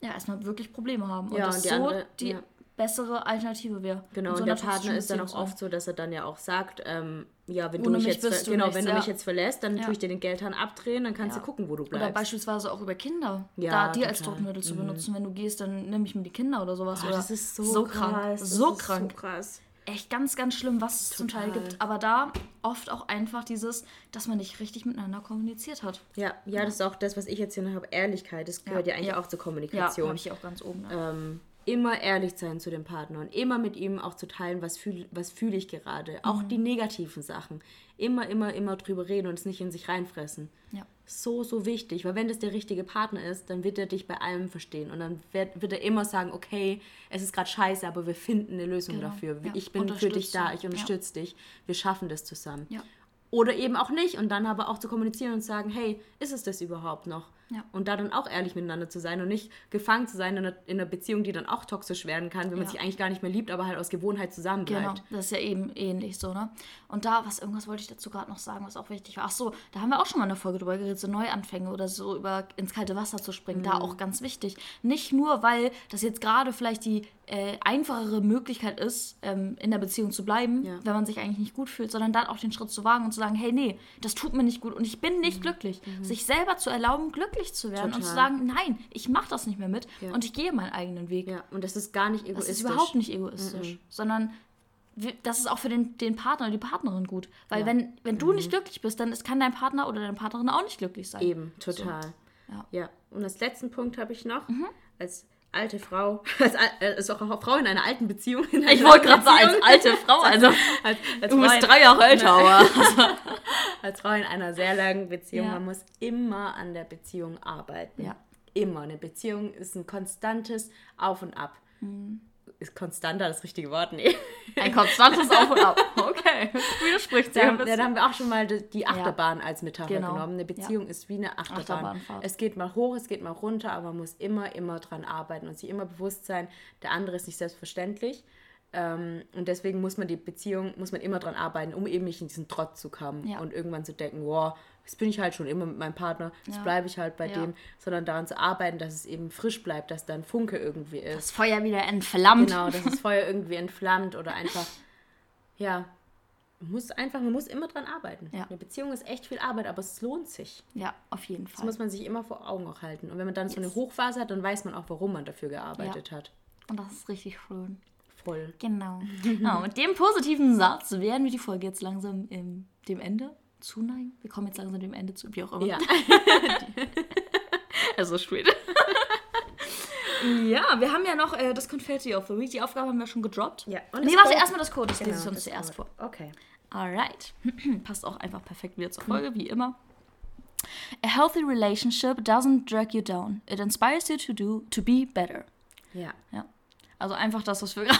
ja erstmal wirklich Probleme haben. Und ja, das und die so andere, die bessere Alternative wäre. Genau, und, so der Partner ist dann auch oft so, dass er dann ja auch sagt, ähm, ja, wenn Ohne du mich jetzt, genau, wenn du mich jetzt verlässt, dann ja. tue ich dir den Geldhahn abdrehen, dann kannst ja. du gucken, wo du bleibst. Oder beispielsweise auch über Kinder. Ja, da die als Druckmittel zu mhm. benutzen. Wenn du gehst, dann nehme ich mir die Kinder oder sowas. Oh, oder das ist so, so krank. So krank. So krass. Echt ganz, ganz schlimm, was es zum Teil gibt. Aber da oft auch einfach dieses, dass man nicht richtig miteinander kommuniziert hat. Ja, ja, das ist auch das, was ich jetzt hier noch habe. Ehrlichkeit, das gehört ja, eigentlich auch zur Kommunikation. Ja, habe ich auch ganz oben. Ähm, immer ehrlich sein zu dem Partner und immer mit ihm auch zu teilen, was fühle was fühl ich gerade. Mhm. Auch die negativen Sachen. Immer, immer, immer drüber reden und es nicht in sich reinfressen. Ja. So, so wichtig, weil wenn das der richtige Partner ist, dann wird er dich bei allem verstehen und dann wird, wird er immer sagen, okay, es ist gerade scheiße, aber wir finden eine Lösung genau. dafür. Ja. Ich bin für dich da, ich unterstütze ja. dich, wir schaffen das zusammen. Ja. Oder eben auch nicht und dann aber auch zu kommunizieren und sagen, hey, ist es das überhaupt noch? Ja. Und da dann auch ehrlich miteinander zu sein und nicht gefangen zu sein in einer, in einer Beziehung, die dann auch toxisch werden kann, wenn man sich eigentlich gar nicht mehr liebt, aber halt aus Gewohnheit zusammenbleibt. Genau, das ist ja eben ähnlich so, ne? Und da, was irgendwas wollte ich dazu gerade noch sagen, was auch wichtig war. Ach so, da haben wir auch schon mal eine Folge drüber geredet, so Neuanfänge oder so über ins kalte Wasser zu springen. Mhm. Da auch ganz wichtig. Nicht nur, weil das jetzt gerade vielleicht die äh, einfachere Möglichkeit ist, ähm, in der Beziehung zu bleiben, ja. wenn man sich eigentlich nicht gut fühlt, sondern dann auch den Schritt zu wagen und zu sagen, hey, nee, das tut mir nicht gut und ich bin nicht mhm. glücklich. Mhm. Sich selber zu erlauben, glücklich zu werden Total. und zu sagen, nein, ich mache das nicht mehr mit ja. und ich gehe meinen eigenen Weg. Ja, und das ist gar nicht egoistisch. Das ist überhaupt nicht egoistisch, mhm. sondern das ist auch für den, den Partner oder die Partnerin gut. Weil ja. wenn, wenn du mhm. nicht glücklich bist, dann ist, kann dein Partner oder deine Partnerin auch nicht glücklich sein. Eben, total. So. Ja. ja. Und als letzten Punkt habe ich noch, mhm. als alte Frau, als, als auch eine Frau in einer alten Beziehung. Einer ich wollte gerade sagen, als alte Frau, also als, als du bist drei Jahre älter, aber. als Frau in einer sehr langen Beziehung, ja. man muss immer an der Beziehung arbeiten. Ja. Immer. Eine Beziehung ist ein konstantes Auf und Ab. Mhm ist konstanter das richtige Wort? Nee. Ein konstantes Auf und Ab. Okay, widerspricht sich. Da, ja, da haben wir auch schon mal die Achterbahn ja. als Metapher genau. genommen. Eine Beziehung ja. ist wie eine Achterbahn. Es geht mal hoch, es geht mal runter, aber man muss immer, immer dran arbeiten und sich immer bewusst sein, der andere ist nicht selbstverständlich. Ähm, und deswegen muss man die Beziehung, muss man immer dran arbeiten, um eben nicht in diesen Trott zu kommen und irgendwann zu denken, wow, jetzt bin ich halt schon immer mit meinem Partner, jetzt ja. bleibe ich halt bei ja. dem, sondern daran zu arbeiten, dass es eben frisch bleibt, dass da ein Funke irgendwie ist. Das Feuer wieder entflammt. Genau, dass das Feuer irgendwie entflammt oder einfach, ja, muss einfach, man muss immer dran arbeiten. Ja. Eine Beziehung ist echt viel Arbeit, aber es lohnt sich. Ja, auf jeden Das Fall. muss man sich immer vor Augen auch halten. Und wenn man dann so eine Hochphase hat, dann weiß man auch, warum man dafür gearbeitet hat. Und das ist richtig schön. Voll. Genau. genau. Mit dem positiven Satz werden wir die Folge jetzt langsam im, dem Ende zuneigen. Wir kommen jetzt langsam dem Ende zu, wie auch immer. Ja. Also spät. ja, wir haben ja noch äh, das Confetti of the Week. Die Aufgabe haben wir schon gedroppt. ja. Und nee, warte, erstmal das Code. Das lese ich Genau, uns zuerst vor. Okay. Alright. Passt auch einfach perfekt wieder zur Folge, wie immer. A healthy relationship doesn't drag you down. It inspires you to do to be better. Ja. Ja. Also einfach das, was wir gerade.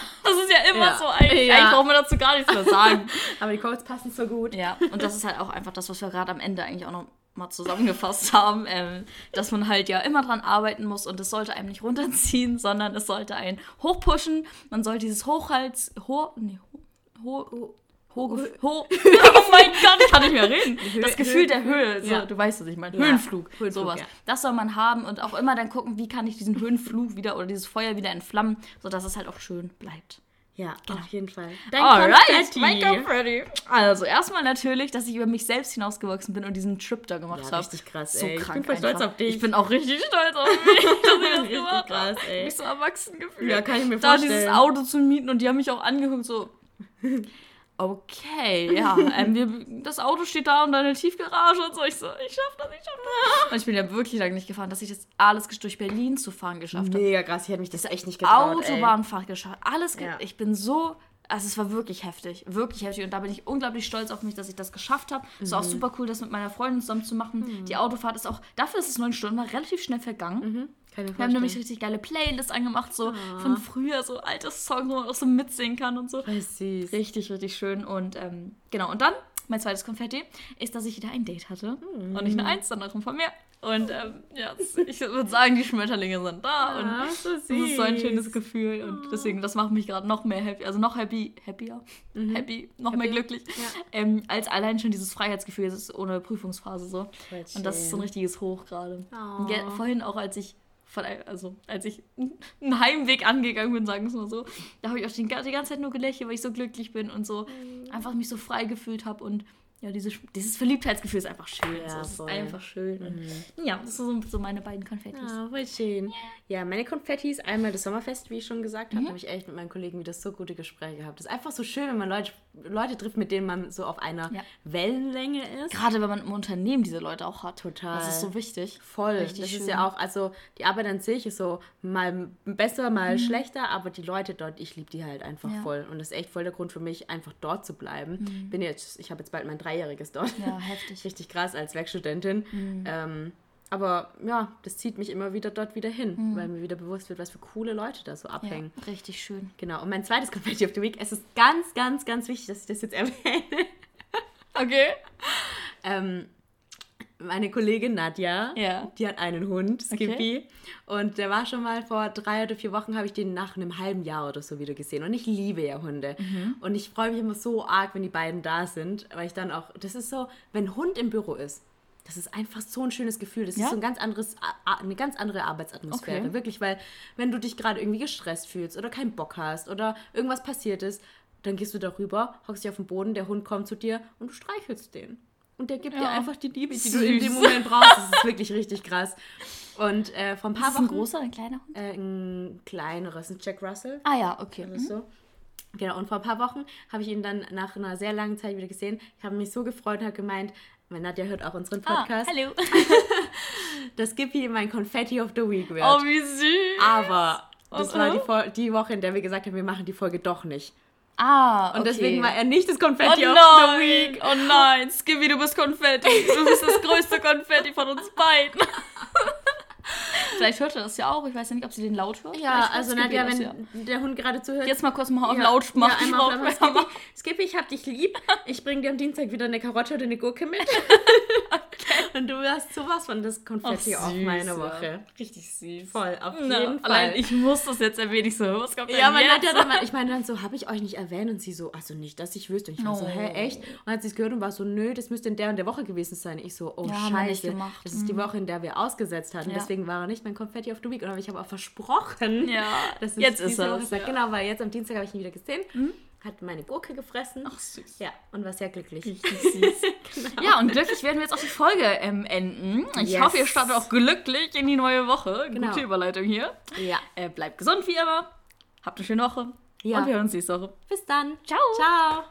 Ja immer Ja. so eigentlich. Ja. Eigentlich brauchen wir dazu gar nichts mehr sagen. Aber die Codes passen so gut. ja. Und das ist halt auch einfach das, was wir gerade am Ende eigentlich auch noch mal zusammengefasst haben, ähm, dass man halt ja immer dran arbeiten muss und es sollte einem nicht runterziehen, sondern es sollte einen hochpushen. Man soll dieses Hochhals, ho, nee, ho, ho, ho, ho, ho, oh mein Gott, ich kann nicht mehr reden. Das Gefühl der Höhe, so, Ja. du weißt, was ich meine. Ja. Höhenflug, Höhenflug, sowas. ja. Das soll man haben und auch immer dann gucken, wie kann ich diesen Höhenflug wieder oder dieses Feuer wieder entflammen, sodass es halt auch schön bleibt. Ja, auf jeden Fall. Alright, Konfetti. mein Confetti. Also erstmal natürlich, dass ich über mich selbst hinausgewachsen bin und diesen Trip da gemacht Ja, habe. richtig krass, So ey. Ich krank bin voll stolz einfach. auf dich. Ich bin auch richtig stolz auf mich, dass ich das gemacht habe. Mich so erwachsen gefühlt. Ja, kann ich mir da vorstellen. dieses Auto zu mieten und die haben mich auch angeguckt so. Okay, ja, ähm, wir, das Auto steht da und deine Tiefgarage und so. Ich so, ich schaff das, ich schaff das. Und ich bin ja wirklich lange nicht gefahren, dass ich das alles durch Berlin zu fahren geschafft habe. Mega krass. Ich hätte mich das echt nicht getraut. Autobahnfahrt geschafft. Alles. Ge Ja. Ich bin so. Also es war wirklich heftig, wirklich heftig und da bin ich unglaublich stolz auf mich, dass ich das geschafft habe. Es war Mhm. auch super cool, das mit meiner Freundin zusammen zu machen. Die Autofahrt ist auch, dafür ist es neun Stunden, war relativ schnell vergangen. Ich mir Wir haben nämlich richtig geile Playlists angemacht, so von früher, so alte Songs, wo man auch so mitsingen kann und so. Richtig, richtig schön. Und ähm, genau, und dann, mein zweites Konfetti, ist, dass ich wieder ein Date hatte. Und nicht nur eins, sondern auch von mir. Und ähm, ja, ich würde sagen, die Schmetterlinge sind da. Und Ah, so das ist so ein schönes Gefühl. Und deswegen, das macht mich gerade noch mehr happy. Also noch happy, happier, happy, noch mehr Happier. glücklich. Ja. Ähm, als allein schon dieses Freiheitsgefühl, das ist ohne Prüfungsphase so. Voll Und das ist so ein richtiges Hoch gerade. Oh. Vorhin auch, als ich ein- also als ich einen Heimweg angegangen bin, sagen wir es mal so, da habe ich auch die, die ganze Zeit nur gelächelt, weil ich so glücklich bin und so Mhm. einfach mich so frei gefühlt habe und ja, diese, dieses Verliebtheitsgefühl ist einfach schön. Ja, so, es ist einfach schön. Und, ja, das sind so, meine beiden Konfettis. Ah, voll schön. Ja, meine Konfettis, einmal das Sommerfest, wie ich schon gesagt Mhm. habe, habe ich echt mit meinen Kollegen wieder so gute Gespräche gehabt. Das ist einfach so schön, wenn man Leute, Leute trifft, mit denen man so auf einer Ja. Wellenlänge ist. Gerade wenn man im Unternehmen diese Leute auch hat. Total. Das ist so wichtig. Voll. Richtig das schön. ist ja auch, also die Arbeit an sich ist so mal besser, mal schlechter, aber die Leute dort, ich liebe die halt einfach Mhm. Ja. Mhm. voll. Und das ist echt voll der Grund für mich, einfach dort zu bleiben. Bin jetzt, ich habe jetzt bald mein Dreijähriges dort. Ja, heftig. Richtig krass als Werkstudentin. Ähm, aber ja, das zieht mich immer wieder dort wieder hin, weil mir wieder bewusst wird, was für coole Leute da so Ja, abhängen. richtig schön. Genau. Und mein zweites Confetti of the Week, es ist ganz, ganz, ganz wichtig, dass ich das jetzt erwähne. Okay. Ähm, meine Kollegin Nadja, Ja. die hat einen Hund, Skippy. Und der war schon mal vor drei oder vier Wochen, habe ich den nach einem halben Jahr oder so wieder gesehen. Und ich liebe ja Hunde. Mhm. Und ich freue mich immer so arg, wenn die beiden da sind, weil ich dann auch, das ist so, wenn Hund im Büro ist, das ist einfach so ein schönes Gefühl. Das Ja? ist so ein ganz anderes, eine ganz andere Arbeitsatmosphäre. Okay. Wirklich, weil wenn du dich gerade irgendwie gestresst fühlst oder keinen Bock hast oder irgendwas passiert ist, dann gehst du darüber, hockst dich auf den Boden, der Hund kommt zu dir und du streichelst den. Und der gibt dir Ja. einfach die Liebe, die Süß. du in dem Moment brauchst. Das ist wirklich richtig krass. Und äh, vor ein paar Ist das ein Wochen... großer oder ein kleiner Hund? Äh, ein kleineres, ein Jack Russell. Ah ja, okay. Das ist so. Genau, und vor ein paar Wochen habe ich ihn dann nach einer sehr langen Zeit wieder gesehen. Ich habe mich so gefreut und habe gemeint, weil Nadja hört auch unseren Podcast, Ah, hallo. dass Skippy mein Confetti of the Week wird. Oh, wie süß. Aber das Und, war die, die Woche, in der wir gesagt haben, wir machen die Folge doch nicht. Ah, okay. Und deswegen war er nicht das Oh Confetti of nein, the Week. oh nein, Skibby, du bist Konfetti. Du bist das größte Konfetti von uns beiden. Vielleicht hört er das ja auch. Ich weiß ja nicht, ob sie den laut hört. Ja, also Nadja, wenn ja. der Hund gerade zuhört. Jetzt mal kurz mal auf ja, laut machen. Ja, einmal auf laut machen. Skippy, ich hab dich lieb. Ich bringe dir am Dienstag wieder eine Karotte oder eine Gurke mit. Und du hast sowas von das Konfetti auf meine. Woche. Richtig süß. Voll, auf Na, jeden Fall. Allein ich muss das jetzt erwähnen. Ich so, was kommt ja, denn man hat jetzt? ja dann mal, ich meine dann so, habe ich euch nicht erwähnt? Und sie so, also nicht, dass ich wüsste. Und ich war so, Oh. hä, echt? Und dann hat sie es gehört und war so, nö, das müsste in der und der Woche gewesen sein. Ich so, oh Ja, scheiße. Mhm. das ist die Woche, in der wir ausgesetzt hatten. Deswegen war er nicht mein Confetti of the Week. Und aber ich habe auch versprochen, Ja, dass es jetzt ist es, ja. Genau, weil jetzt am Dienstag habe ich ihn wieder gesehen. hat meine Gurke gefressen. Ach, süß. Ja, und war sehr glücklich. Richtig süß. genau. Ja, und glücklich werden wir jetzt auch die Folge ähm, enden. Ich Yes. hoffe, ihr startet auch glücklich in die neue Woche. Genau. Gute Überleitung hier. Ja. Äh, bleibt gesund wie immer. Habt eine schöne Woche. Ja. Und wir hören uns nächste Woche. Bis dann. Ciao. Ciao.